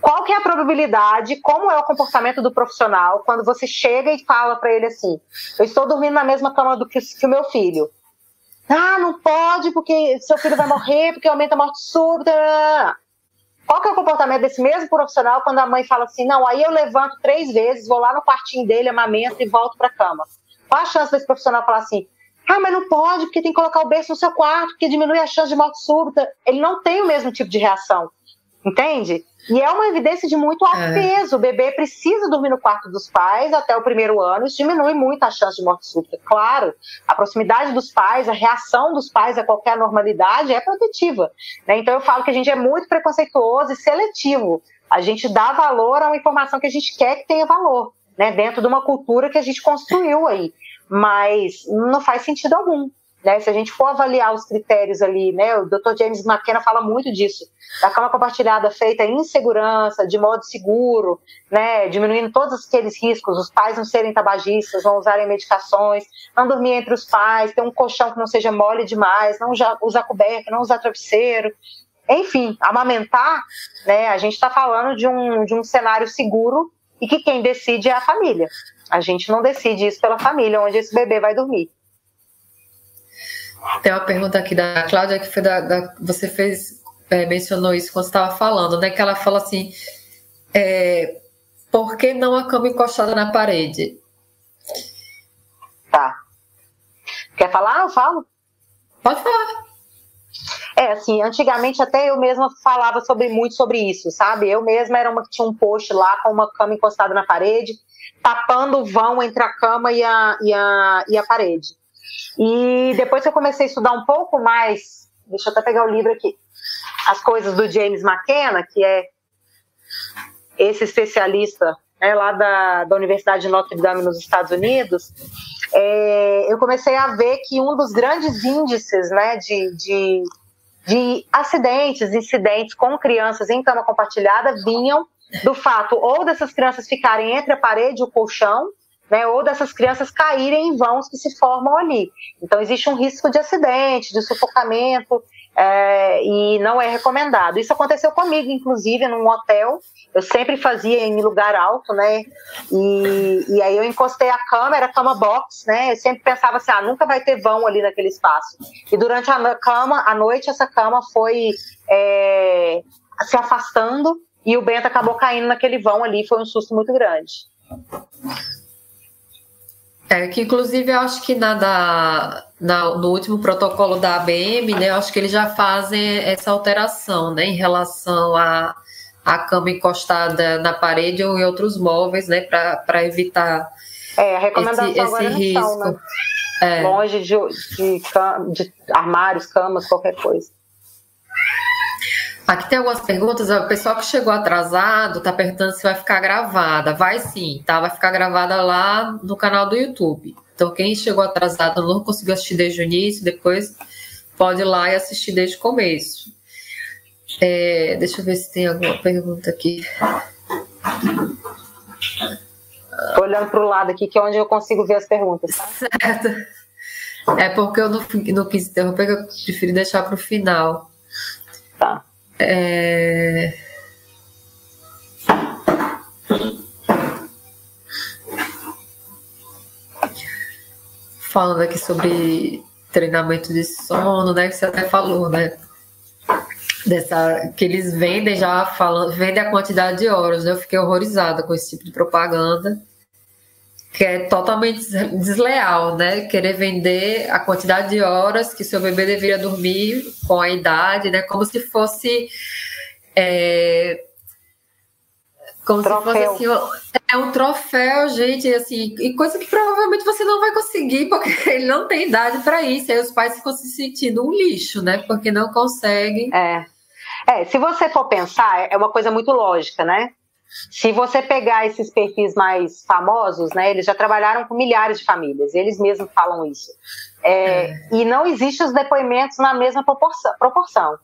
Qual que é a probabilidade, como é o comportamento do profissional quando você chega e fala para ele assim: eu estou dormindo na mesma cama do que, que, o meu filho. Ah, não pode porque seu filho vai morrer porque aumenta a morte súbita. Qual que é o comportamento desse mesmo profissional quando a mãe fala assim: não, aí eu levanto três vezes, vou lá no quartinho dele, amamento e volto para a cama? Qual a chance desse profissional falar assim: ah, mas não pode porque tem que colocar o berço no seu quarto, porque diminui a chance de morte súbita? Ele não tem o mesmo tipo de reação. Entende? E é uma evidência de muito alto é. peso. O bebê precisa dormir no quarto dos pais até o primeiro ano. Isso diminui muito a chance de morte súbita. Claro, a proximidade dos pais, a reação dos pais a qualquer normalidade é protetiva. Né? Então eu falo que a gente é muito preconceituoso e seletivo. A gente dá valor a uma informação que a gente quer que tenha valor, né? dentro de uma cultura que a gente construiu aí. Mas não faz sentido algum. Né, se a gente for avaliar os critérios ali, né, o Dr. James McKenna fala muito disso, da cama compartilhada feita em segurança, de modo seguro, né, diminuindo todos aqueles riscos, os pais não serem tabagistas, não usarem medicações, não dormir entre os pais, ter um colchão que não seja mole demais, não usar coberta, não usar travesseiro, enfim, amamentar, né, a gente está falando de um, de um cenário seguro e que quem decide é a família. A gente não decide isso pela família, onde esse bebê vai dormir. Tem uma pergunta aqui da Cláudia que foi da, da você fez é, mencionou isso quando estava falando, né? Que ela fala assim, é, por que não a cama encostada na parede? Tá. Quer falar? Eu falo. Pode falar. É, assim, antigamente até eu mesma falava sobre muito sobre isso, sabe? Eu mesma era uma que tinha um post lá com uma cama encostada na parede, tapando o vão entre a cama e a, e a, e a parede. E depois que eu comecei a estudar um pouco mais, deixa eu até pegar o livro aqui, as coisas do James McKenna, que é esse especialista né, lá da, da Universidade de Notre Dame nos Estados Unidos, é, eu comecei a ver que um dos grandes índices né, de, de, de acidentes, incidentes com crianças em cama compartilhada vinham do fato ou dessas crianças ficarem entre a parede e o colchão, né, ou dessas crianças caírem em vãos que se formam ali. Então, existe um risco de acidente, de sufocamento, é, e não é recomendado. Isso aconteceu comigo, inclusive, num hotel. Eu sempre fazia em lugar alto, né? E, e aí eu encostei a cama, era cama box, né? Eu sempre pensava assim, ah, nunca vai ter vão ali naquele espaço. E durante a cama, à noite, essa cama foi é, se afastando e o Bento acabou caindo naquele vão ali. Foi um susto muito grande. É, que inclusive eu acho que na, da, na, no último protocolo da ABM, né, eu acho que eles já fazem essa alteração, né, em relação a, a cama encostada na parede ou em outros móveis, né, para evitar é, a recomendação esse, esse é risco. São, né? é. Longe de, de, de armários, camas, qualquer coisa. Aqui tem algumas perguntas. O pessoal que chegou atrasado está perguntando se vai ficar gravada. Vai sim, tá? Vai ficar gravada lá no canal do YouTube. Então, quem chegou atrasado não conseguiu assistir desde o início, depois pode ir lá e assistir desde o começo. É, deixa eu ver se tem alguma pergunta aqui. Tô olhando para o lado aqui, que é onde eu consigo ver as perguntas. Certo. É porque eu não, não quis interromper, eu preferi deixar para o final. Tá. É... Falando aqui sobre treinamento de sono, né? Que você até falou, né? Dessa, que eles vendem já falando, vendem a quantidade de horas, né? Eu fiquei horrorizada com esse tipo de propaganda que é totalmente desleal, né? Querer vender a quantidade de horas que seu bebê deveria dormir com a idade, né? Como se fosse. É, como troféu. se fosse assim, é um troféu, gente, assim, e coisa que provavelmente você não vai conseguir, porque ele não tem idade para isso. Aí os pais ficam se sentindo um lixo, né? Porque não conseguem. É. É, se você for pensar, é uma coisa muito lógica, né? Se você pegar esses perfis mais famosos, né, eles já trabalharam com milhares de famílias, eles mesmos falam isso. É, é. E não existe os depoimentos na mesma proporção, proporção.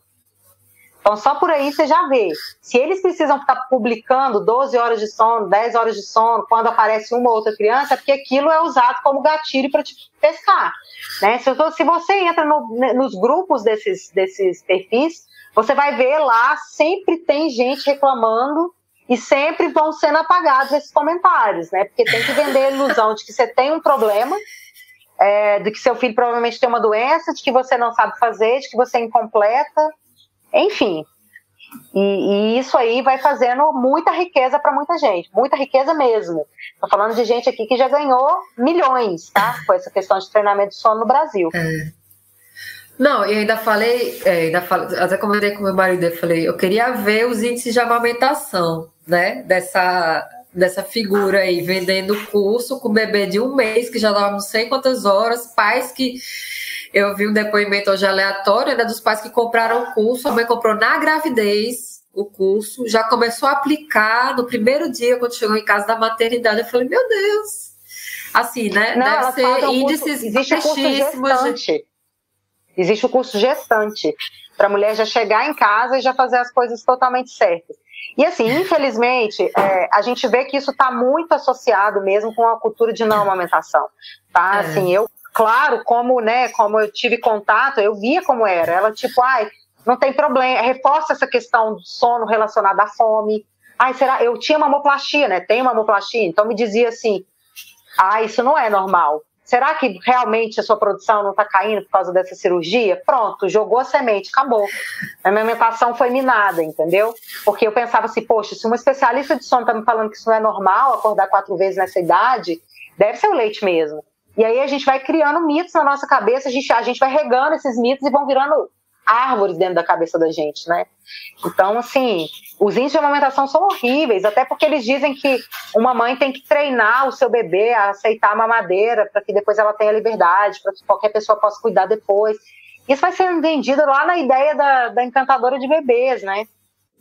Então, só por aí você já vê. Se eles precisam ficar publicando 12 horas de sono, 10 horas de sono, quando aparece uma ou outra criança, é porque aquilo é usado como gatilho para te pescar. Né? Se, se, você entra no, nos grupos desses, desses perfis, você vai ver lá, sempre tem gente reclamando e sempre vão sendo apagados esses comentários, né? Porque tem que vender a ilusão de que você tem um problema, é, de que seu filho provavelmente tem uma doença, de que você não sabe fazer, de que você é incompleta, enfim. E, e isso aí vai fazendo muita riqueza para muita gente, muita riqueza mesmo. Estou falando de gente aqui que já ganhou milhões, tá? Com essa questão de treinamento de sono no Brasil. É. Não, e ainda falei, é, ainda falei, até comentei com meu marido, eu falei, eu queria ver os índices de amamentação, né, dessa, dessa figura aí, vendendo curso com bebê de um mês, que já dava não sei quantas horas, pais que, eu vi um depoimento hoje aleatório, né, dos pais que compraram o curso, a mãe comprou na gravidez o curso, já começou a aplicar no primeiro dia, quando chegou em casa da maternidade, eu falei, meu Deus, assim, né, não, deve ser índices baixíssimos. Existe o curso gestante, para a mulher já chegar em casa e já fazer as coisas totalmente certas. E assim, infelizmente, é, a gente vê que isso está muito associado mesmo com a cultura de não amamentação. Tá? É. Assim, eu, claro, como, né, como eu tive contato, eu via como era. Ela, tipo, ai, não tem problema, reforça essa questão do sono relacionado à fome. Ai, será? Eu tinha mamoplastia, né? Tem mamoplastia, então me dizia assim: ah, isso não é normal. Será que realmente a sua produção não está caindo por causa dessa cirurgia? Pronto, jogou a semente, acabou. A minha alimentação foi minada, entendeu? Porque eu pensava assim, poxa, se uma especialista de sono está me falando que isso não é normal, acordar quatro vezes nessa idade, deve ser o leite mesmo. E aí a gente vai criando mitos na nossa cabeça, a gente, a gente vai regando esses mitos e vão virando árvores dentro da cabeça da gente, né? Então, assim, os índices de amamentação são horríveis, até porque eles dizem que uma mãe tem que treinar o seu bebê a aceitar a mamadeira para que depois ela tenha liberdade, para que qualquer pessoa possa cuidar depois. Isso vai ser vendido lá na ideia da, da encantadora de bebês, né?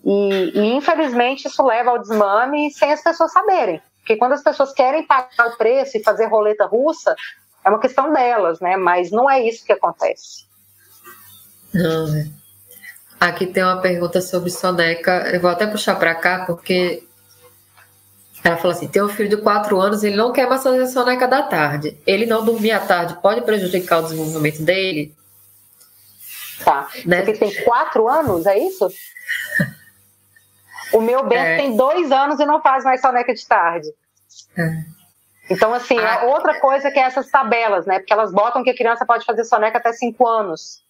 E, e, infelizmente isso leva ao desmame sem as pessoas saberem. Porque quando as pessoas querem pagar o preço e fazer roleta russa, é uma questão delas, né? Mas não é isso que acontece. Não. Aqui tem uma pergunta sobre soneca. Eu vou até puxar para cá, porque ela falou assim: tem um filho de 4 anos, ele não quer mais fazer soneca da tarde. Ele não dormir à tarde pode prejudicar o desenvolvimento dele? Tá. Né? Porque tem 4 anos, é isso? o meu Beto é. tem 2 anos e não faz mais soneca de tarde. É. Então, assim, ah, é outra coisa que é essas tabelas, né? Porque elas botam que a criança pode fazer soneca até 5 anos.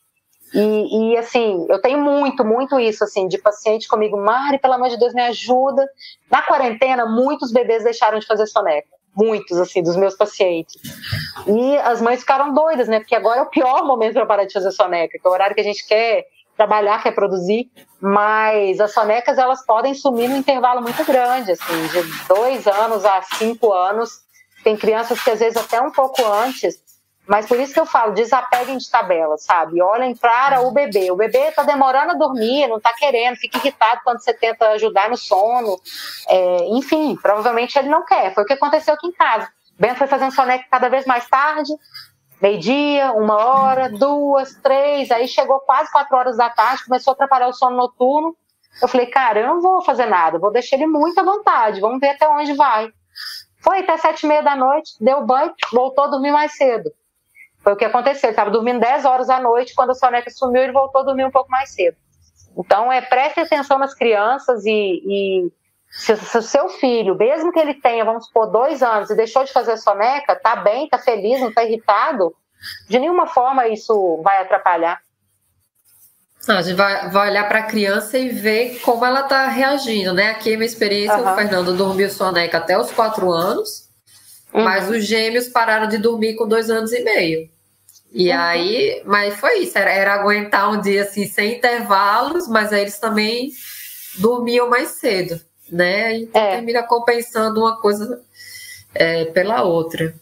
E, e, assim, eu tenho muito, muito isso, assim, de paciente comigo, Mari, pelo amor de Deus, me ajuda. Na quarentena, muitos bebês deixaram de fazer soneca. Muitos, assim, dos meus pacientes. E as mães ficaram doidas, né? Porque agora é o pior momento para parar de fazer soneca, que é o horário que a gente quer trabalhar, quer produzir. Mas as sonecas, elas podem sumir num intervalo muito grande, assim, de dois anos a cinco anos. Tem crianças que às vezes até um pouco antes mas por isso que eu falo, desapeguem de tabelas, sabe? Olhem para o bebê. O bebê está demorando a dormir, não está querendo, fica irritado quando você tenta ajudar no sono. É, enfim, provavelmente ele não quer. Foi o que aconteceu aqui em casa. Bento foi fazendo soneca cada vez mais tarde, meio-dia, uma hora, duas, três, aí chegou quase quatro horas da tarde, começou a atrapalhar o sono noturno. Eu falei, cara, eu não vou fazer nada, vou deixar ele muito à vontade, vamos ver até onde vai. Foi até sete e meia da noite, deu banho, voltou a dormir mais cedo. Foi o que aconteceu. Ele estava dormindo 10 horas da noite, quando a soneca sumiu, ele voltou a dormir um pouco mais cedo. Então, é, preste atenção nas crianças e, e se, o seu filho, mesmo que ele tenha, vamos supor, dois anos e deixou de fazer soneca, tá bem, tá feliz, não tá irritado, de nenhuma forma isso vai atrapalhar. a gente vai, vai olhar para a criança e ver como ela está reagindo, né? Aqui a minha experiência, uhum. o Fernando dormiu soneca até os quatro anos, uhum. mas os gêmeos pararam de dormir com dois anos e meio. E uhum. aí, mas foi isso, era, era, aguentar um dia assim sem intervalos, mas aí eles também dormiam mais cedo, né? Então é. termina compensando uma coisa é, pela outra.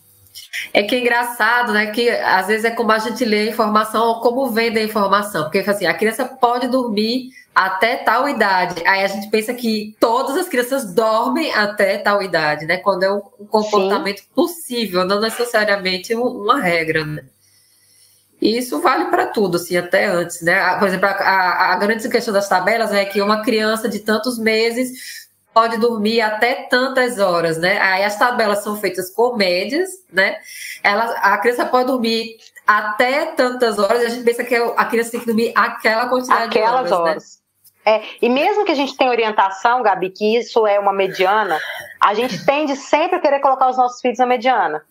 É que é engraçado, né? Que às vezes é como a gente lê a informação ou como vende a informação. Porque assim, a criança pode dormir até tal idade. Aí a gente pensa que todas as crianças dormem até tal idade, né? Quando é um comportamento Sim. possível, não necessariamente uma regra, né? E isso vale para tudo, assim, até antes, né? Por exemplo, a, a, grande questão das tabelas é que uma criança de tantos meses pode dormir até tantas horas, né? Aí as tabelas são feitas com médias, né? Ela, a criança pode dormir até tantas horas e a gente pensa que a criança tem que dormir aquela quantidade Aquelas de horas, horas. Né? É, e mesmo que a gente tenha orientação, Gabi, que isso é uma mediana, a gente tende sempre a querer colocar os nossos filhos na mediana.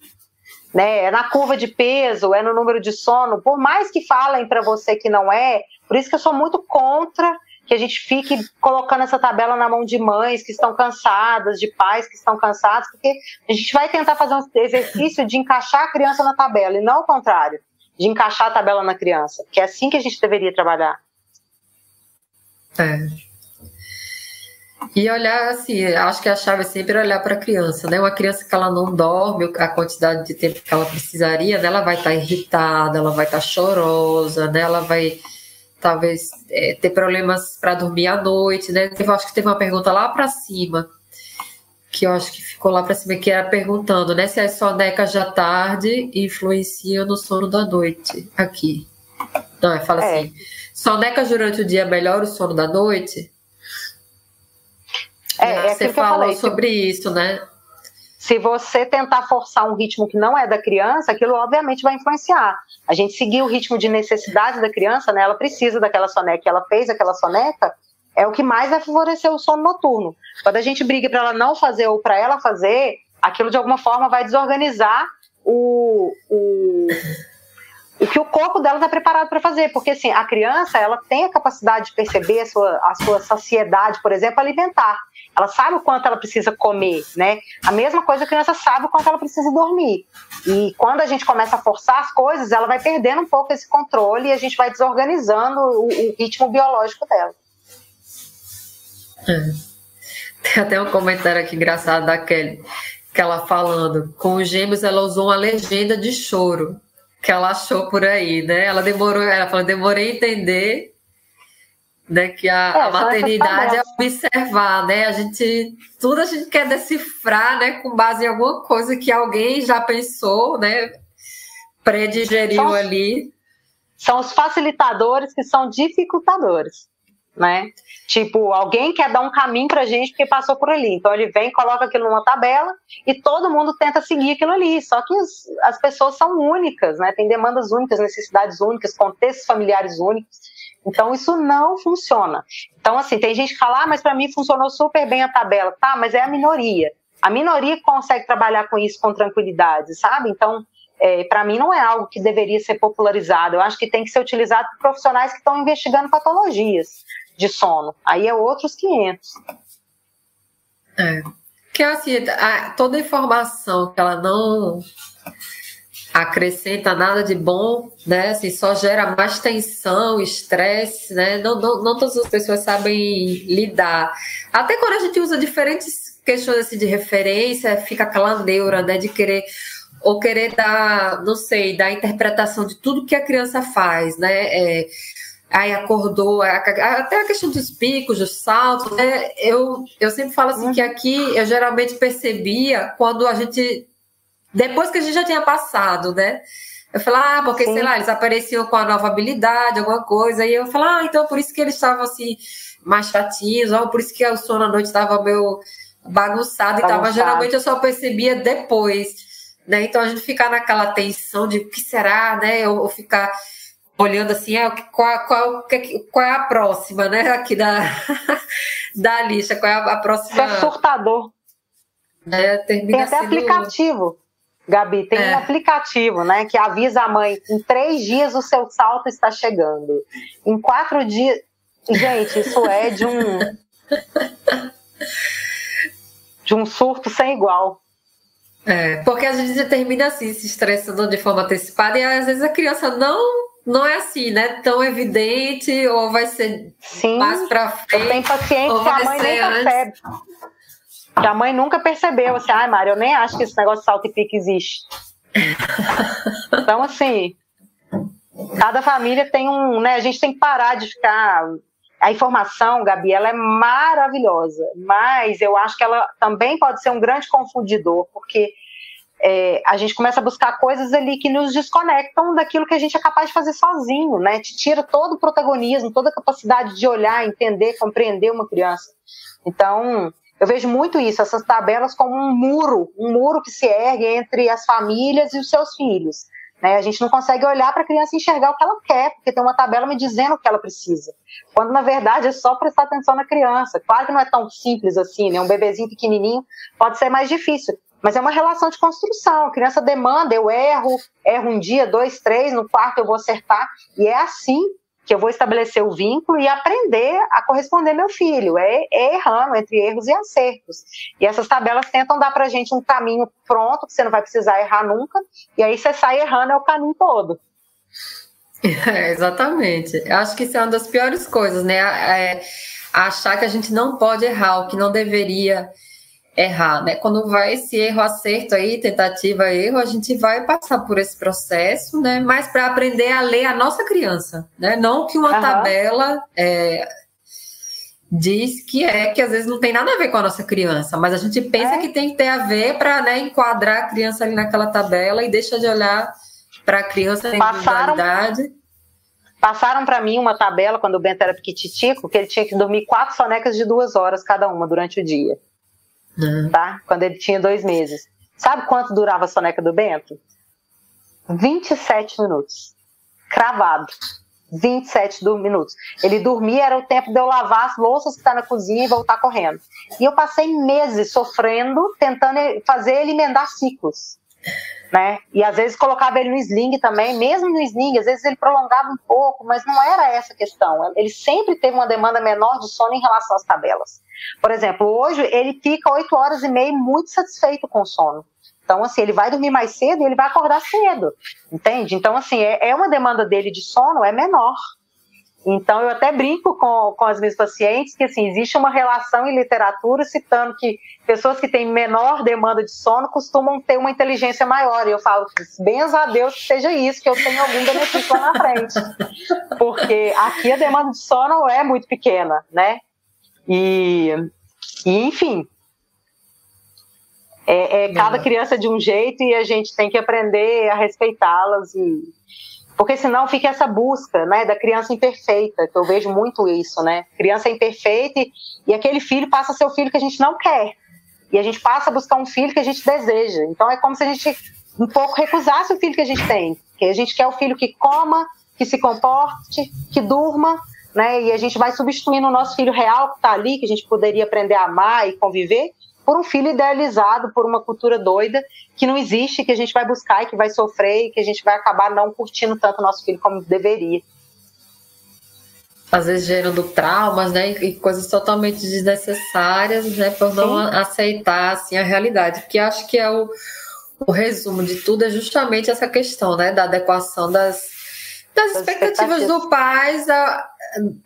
Né? É na curva de peso, é no número de sono, por mais que falem para você que não é, por isso que eu sou muito contra que a gente fique colocando essa tabela na mão de mães que estão cansadas, de pais que estão cansados, porque a gente vai tentar fazer um exercício de encaixar a criança na tabela, e não o contrário, de encaixar a tabela na criança, que é assim que a gente deveria trabalhar. É. E olhar assim, acho que a chave é sempre olhar para a criança, né? Uma criança que ela não dorme a quantidade de tempo que ela precisaria, né? ela vai estar tá irritada, ela vai estar tá chorosa, né? Ela vai talvez é, ter problemas para dormir à noite, né? Eu acho que teve uma pergunta lá para cima, que eu acho que ficou lá para cima, que era perguntando, né? Se as sonecas da tarde influenciam no sono da noite aqui. Não, fala é. assim Soneca durante o dia melhora o sono da noite? É, é você falou sobre isso, né? Se você tentar forçar um ritmo que não é da criança, aquilo obviamente vai influenciar. A gente seguir o ritmo de necessidade da criança, né? Ela precisa daquela soneca, ela fez aquela soneca, é o que mais vai favorecer o sono noturno. Quando a gente briga para ela não fazer ou para ela fazer, aquilo de alguma forma vai desorganizar o, o o que o corpo dela está preparado para fazer, porque assim, a criança ela tem a capacidade de perceber a sua, a sua saciedade, por exemplo, alimentar. Ela sabe o quanto ela precisa comer, né? A mesma coisa a criança sabe o quanto ela precisa dormir. E quando a gente começa a forçar as coisas, ela vai perdendo um pouco esse controle e a gente vai desorganizando o, o ritmo biológico dela. É. Tem até um comentário aqui engraçado da Kelly, que ela falando, com os gêmeos ela usou uma legenda de choro que ela achou por aí, né? Ela demorou, ela falou, demorei a entender né, que a, é, a maternidade é observar, né? A gente tudo a gente quer decifrar, né, com base em alguma coisa que alguém já pensou, né? Predigeriu são, ali. São os facilitadores que são dificultadores né? Tipo, alguém quer dar um caminho pra gente porque passou por ali. Então ele vem, coloca aquilo numa tabela e todo mundo tenta seguir aquilo ali. Só que as, as pessoas são únicas, né? Tem demandas únicas, necessidades únicas, contextos familiares únicos. Então isso não funciona. Então assim, tem gente que fala: "Ah, mas para mim funcionou super bem a tabela". Tá, mas é a minoria. A minoria consegue trabalhar com isso com tranquilidade, sabe? Então, é, para mim não é algo que deveria ser popularizado. Eu acho que tem que ser utilizado por profissionais que estão investigando patologias de sono. Aí é outros 500. É. Que assim, a, toda informação que ela não acrescenta nada de bom, né? Assim, só gera mais tensão, estresse, né? Não, não, não todas as pessoas sabem lidar. Até quando a gente usa diferentes questões assim, de referência, fica aquela neura, né? De querer ou querer dar, não sei, dar interpretação de tudo que a criança faz, né? É, aí acordou, até a questão dos picos, dos saltos, né? Eu, eu sempre falo assim que aqui eu geralmente percebia quando a gente, depois que a gente já tinha passado, né? Eu falei, ah, porque, Sim. sei lá, eles apareciam com a nova habilidade, alguma coisa, e eu falei, ah, então por isso que eles estavam assim, mais chatinhos, ou por isso que o sono à noite estava meio bagunçado, e tava, geralmente eu só percebia depois, né? Então a gente ficar naquela tensão de o que será, né? Ou, ou ficar olhando assim, é, qual, qual, qual é a próxima, né? Aqui da, da lista, qual é a, próxima. é surtador. É, tem até sendo... aplicativo, Gabi, tem é. um aplicativo, né, que avisa a mãe, em três dias o seu salto está chegando. Em quatro dias. Gente, isso é de um. de um surto sem igual. É, porque a gente termina assim, se estressando de forma antecipada, e às vezes a criança não não é assim, né? Tão evidente, ou vai ser Sim, mais pra frente. Tem paciente que a mãe nem antes. percebe. Que a mãe nunca percebeu, assim, ai, Mário, eu nem acho que esse negócio de salto e pique existe. então, assim, cada família tem um, né? A gente tem que parar de ficar. A informação, Gabi, ela é maravilhosa, mas eu acho que ela também pode ser um grande confundidor, porque é, a gente começa a buscar coisas ali que nos desconectam daquilo que a gente é capaz de fazer sozinho, né? Te tira todo o protagonismo, toda a capacidade de olhar, entender, compreender uma criança. Então, eu vejo muito isso, essas tabelas como um muro, um muro que se ergue entre as famílias e os seus filhos. Né? A gente não consegue olhar para a criança enxergar o que ela quer, porque tem uma tabela me dizendo o que ela precisa. Quando, na verdade, é só prestar atenção na criança. Claro que não é tão simples assim, né? Um bebezinho pequenininho pode ser mais difícil. Mas é uma relação de construção. A criança demanda, eu erro, erro um dia, dois, três, no quarto eu vou acertar. E é assim que eu vou estabelecer o vínculo e aprender a corresponder meu filho. É, é errando entre erros e acertos. E essas tabelas tentam dar para gente um caminho pronto, que você não vai precisar errar nunca, e aí você sai errando é o caminho todo. É, exatamente. Eu acho que isso é uma das piores coisas, né? É, achar que a gente não pode errar, o que não deveria errar, né? Quando vai esse erro acerto aí, tentativa erro, a gente vai passar por esse processo, né? Mas para aprender a ler a nossa criança, né? Não que uma uhum. tabela é, diz que é que às vezes não tem nada a ver com a nossa criança, mas a gente pensa é. que tem que ter a ver para né, enquadrar a criança ali naquela tabela e deixa de olhar para a criança na individualidade. Passaram para mim uma tabela quando o Bento era piquititico, que ele tinha que dormir quatro sonecas de duas horas cada uma durante o dia. Uhum. Tá? Quando ele tinha dois meses. Sabe quanto durava a soneca do Bento? 27 minutos. Cravado. 27 minutos. Ele dormia, era o tempo de eu lavar as louças que está na cozinha e voltar correndo. E eu passei meses sofrendo, tentando fazer ele emendar ciclos. Né? E às vezes colocava ele no sling também, mesmo no sling, às vezes ele prolongava um pouco, mas não era essa a questão. Ele sempre teve uma demanda menor de sono em relação às tabelas. Por exemplo, hoje ele fica 8 horas e meia muito satisfeito com o sono. Então, assim, ele vai dormir mais cedo e ele vai acordar cedo, entende? Então, assim, é, é uma demanda dele de sono é menor. Então, eu até brinco com, com as minhas pacientes que, assim, existe uma relação em literatura citando que pessoas que têm menor demanda de sono costumam ter uma inteligência maior. E eu falo, benza a Deus que seja isso, que eu tenha algum benefício lá na frente. Porque aqui a demanda de sono é muito pequena, né? E, e enfim, é, é cada criança de um jeito e a gente tem que aprender a respeitá-las e porque senão fica essa busca, né, da criança imperfeita, que eu vejo muito isso, né? Criança é imperfeita e, e aquele filho passa a ser o filho que a gente não quer. E a gente passa a buscar um filho que a gente deseja. Então é como se a gente um pouco recusasse o filho que a gente tem. Que a gente quer o filho que coma, que se comporte, que durma, né? E a gente vai substituindo o nosso filho real que está ali, que a gente poderia aprender a amar e conviver, por um filho idealizado, por uma cultura doida que não existe, que a gente vai buscar e que vai sofrer e que a gente vai acabar não curtindo tanto o nosso filho como deveria. Às vezes gerando traumas, né, e coisas totalmente desnecessárias, né, por não Sim. aceitar assim a realidade, porque acho que é o, o resumo de tudo é justamente essa questão, né, da adequação das das expectativas do pais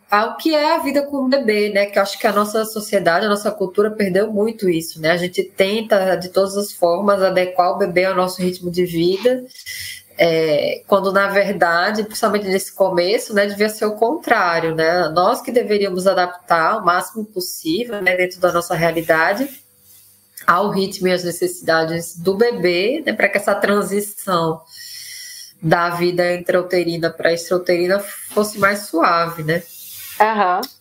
ao que é a vida com o bebê, né? Que eu acho que a nossa sociedade, a nossa cultura perdeu muito isso, né? A gente tenta de todas as formas adequar o bebê ao nosso ritmo de vida, é, quando na verdade, principalmente nesse começo, né, devia ser o contrário, né? Nós que deveríamos adaptar o máximo possível, né, dentro da nossa realidade, ao ritmo e às necessidades do bebê, né, para que essa transição da vida intrauterina para extrauterina fosse mais suave, né? Aham. Uhum.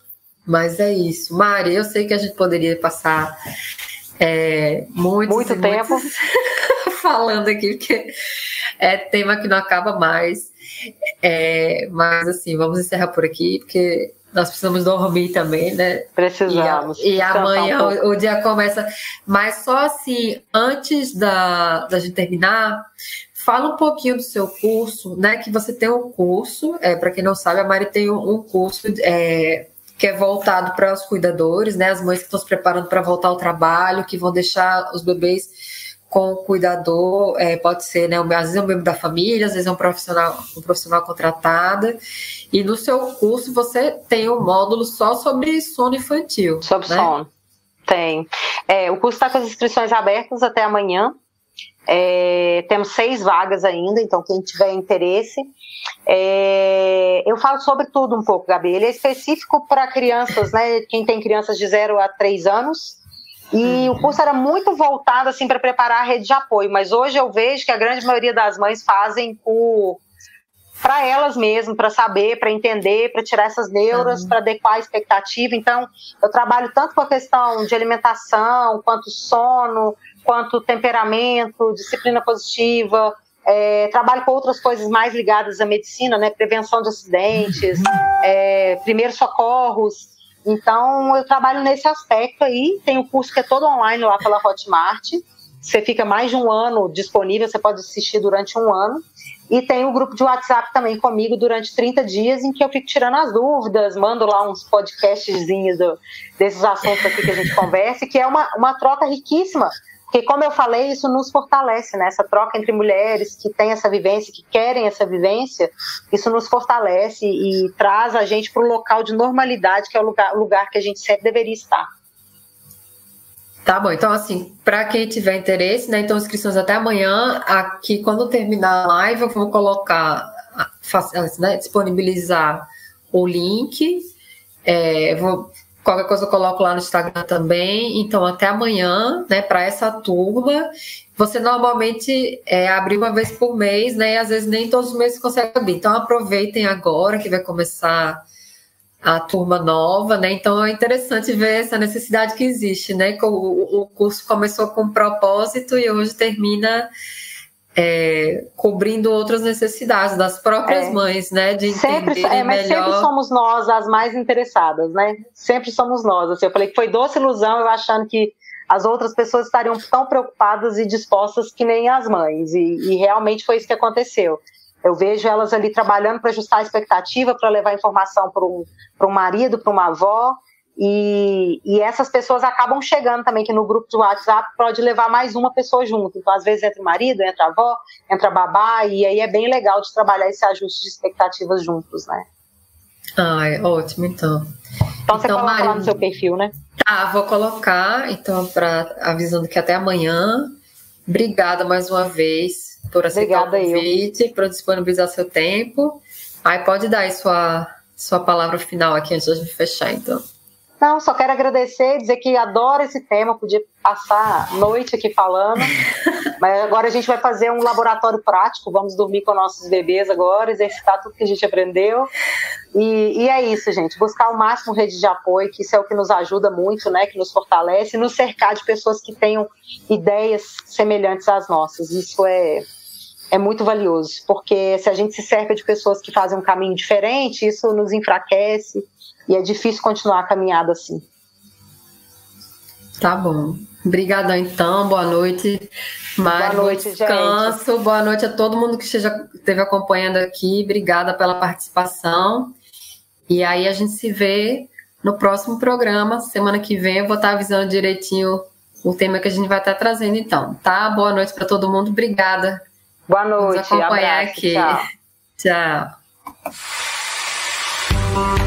Mas é isso. Mari, eu sei que a gente poderia passar é, muitos muito tempo muitos falando aqui, porque é tema que não acaba mais. É, mas assim, vamos encerrar por aqui, porque nós precisamos dormir também, né? Precisamos. E, a, e amanhã um o, o, dia começa. Mas só assim, antes da, da gente terminar, Fala um pouquinho do seu curso, né? Que você tem um curso, é, para quem não sabe, a Mari tem um, curso é, que é voltado para os cuidadores, né? As mães que estão se preparando para voltar ao trabalho, que vão deixar os bebês com o cuidador, é, pode ser, né? Às vezes é um membro da família, às vezes é um profissional, um profissional contratada. E no seu curso você tem um módulo só sobre sono infantil. Sobre né? sono. Tem. É, o curso está com as inscrições abertas até amanhã. É, temos seis vagas ainda, então quem tiver interesse. É, eu falo sobre tudo um pouco, Gabi. Ele é específico para crianças, né? Quem tem crianças de 0 a 3 anos. E o curso era muito voltado assim para preparar a rede de apoio, mas hoje eu vejo que a grande maioria das mães fazem por para elas mesmas, para saber, para entender, para tirar essas neuras, uhum. para adequar a expectativa. Então, eu trabalho tanto com a questão de alimentação, quanto sono, quanto temperamento, disciplina positiva, é, trabalho com outras coisas mais ligadas à medicina, né? Prevenção de acidentes, é, primeiros socorros. Então, eu trabalho nesse aspecto aí. Tem um curso que é todo online lá pela Hotmart. Você fica mais de um ano disponível, você pode assistir durante um ano. E tem o um grupo de WhatsApp também comigo durante 30 dias, em que eu fico tirando as dúvidas, mando lá uns podcastzinhos do, desses assuntos aqui que a gente conversa, que é uma, uma troca riquíssima. Porque, como eu falei, isso nos fortalece, né? Essa troca entre mulheres que têm essa vivência, que querem essa vivência, isso nos fortalece e traz a gente para o local de normalidade, que é o lugar, lugar que a gente sempre deveria estar. Tá bom, então assim, para quem tiver interesse, né, então inscrições até amanhã, aqui quando terminar a live eu vou colocar, né, disponibilizar o link, é, vou, qualquer coisa eu coloco lá no Instagram também, então até amanhã, né, para essa turma, você normalmente é, abre uma vez por mês, né, e às vezes nem todos os meses consegue abrir, então aproveitem agora que vai começar a turma nova, né? Então é interessante ver essa necessidade que existe, né? O, o curso começou com um propósito e hoje termina é, cobrindo outras necessidades das próprias é. mães, né? De sempre, é, mas melhor... sempre somos nós as mais interessadas, né? Sempre somos nós. Assim, eu falei que foi doce ilusão eu achando que as outras pessoas estariam tão preocupadas e dispostas que nem as mães. E, e realmente foi isso que aconteceu. Eu vejo elas ali trabalhando para ajustar a expectativa, para levar informação para um, um marido, para uma avó. E, e, essas pessoas acabam chegando também, que no grupo do WhatsApp pode levar mais uma pessoa junto. Então, às vezes, entra o marido, entra a avó, entra a babá, e aí é bem legal de trabalhar esse ajuste de expectativas juntos, né? Ai, ótimo, então. Então, você então, coloca lá no seu perfil, né? Tá, vou colocar, então, para avisando que até amanhã. Obrigada mais uma vez por aceitar Obrigada, o convite, eu. por disponibilizar seu tempo. Aí pode dar aí sua, sua palavra final aqui antes de fechar, então. Não, só quero agradecer, dizer que adoro esse tema, podia passar noite aqui falando, mas agora a gente vai fazer um laboratório prático, vamos dormir com nossos bebês agora, exercitar tudo que a gente aprendeu, e, e, é isso, gente, buscar o máximo rede de apoio, que isso é o que nos ajuda muito, né, que nos fortalece, e nos cercar de pessoas que tenham ideias semelhantes às nossas, isso é, é muito valioso, porque se a gente se cerca de pessoas que fazem um caminho diferente, isso nos enfraquece e é difícil continuar a caminhada assim. Tá bom. Obrigadão, então. Boa noite. Mário, boa noite, descanso. Gente. Boa noite a todo mundo que esteja, esteve acompanhando aqui. Obrigada pela participação. E aí a gente se vê no próximo programa. Semana que vem eu vou estar avisando direitinho o tema que a gente vai estar trazendo, então. Tá? Boa noite para todo mundo. Obrigada Boa noite. Nos acompanhar abraço, aqui. Tchau. tchau.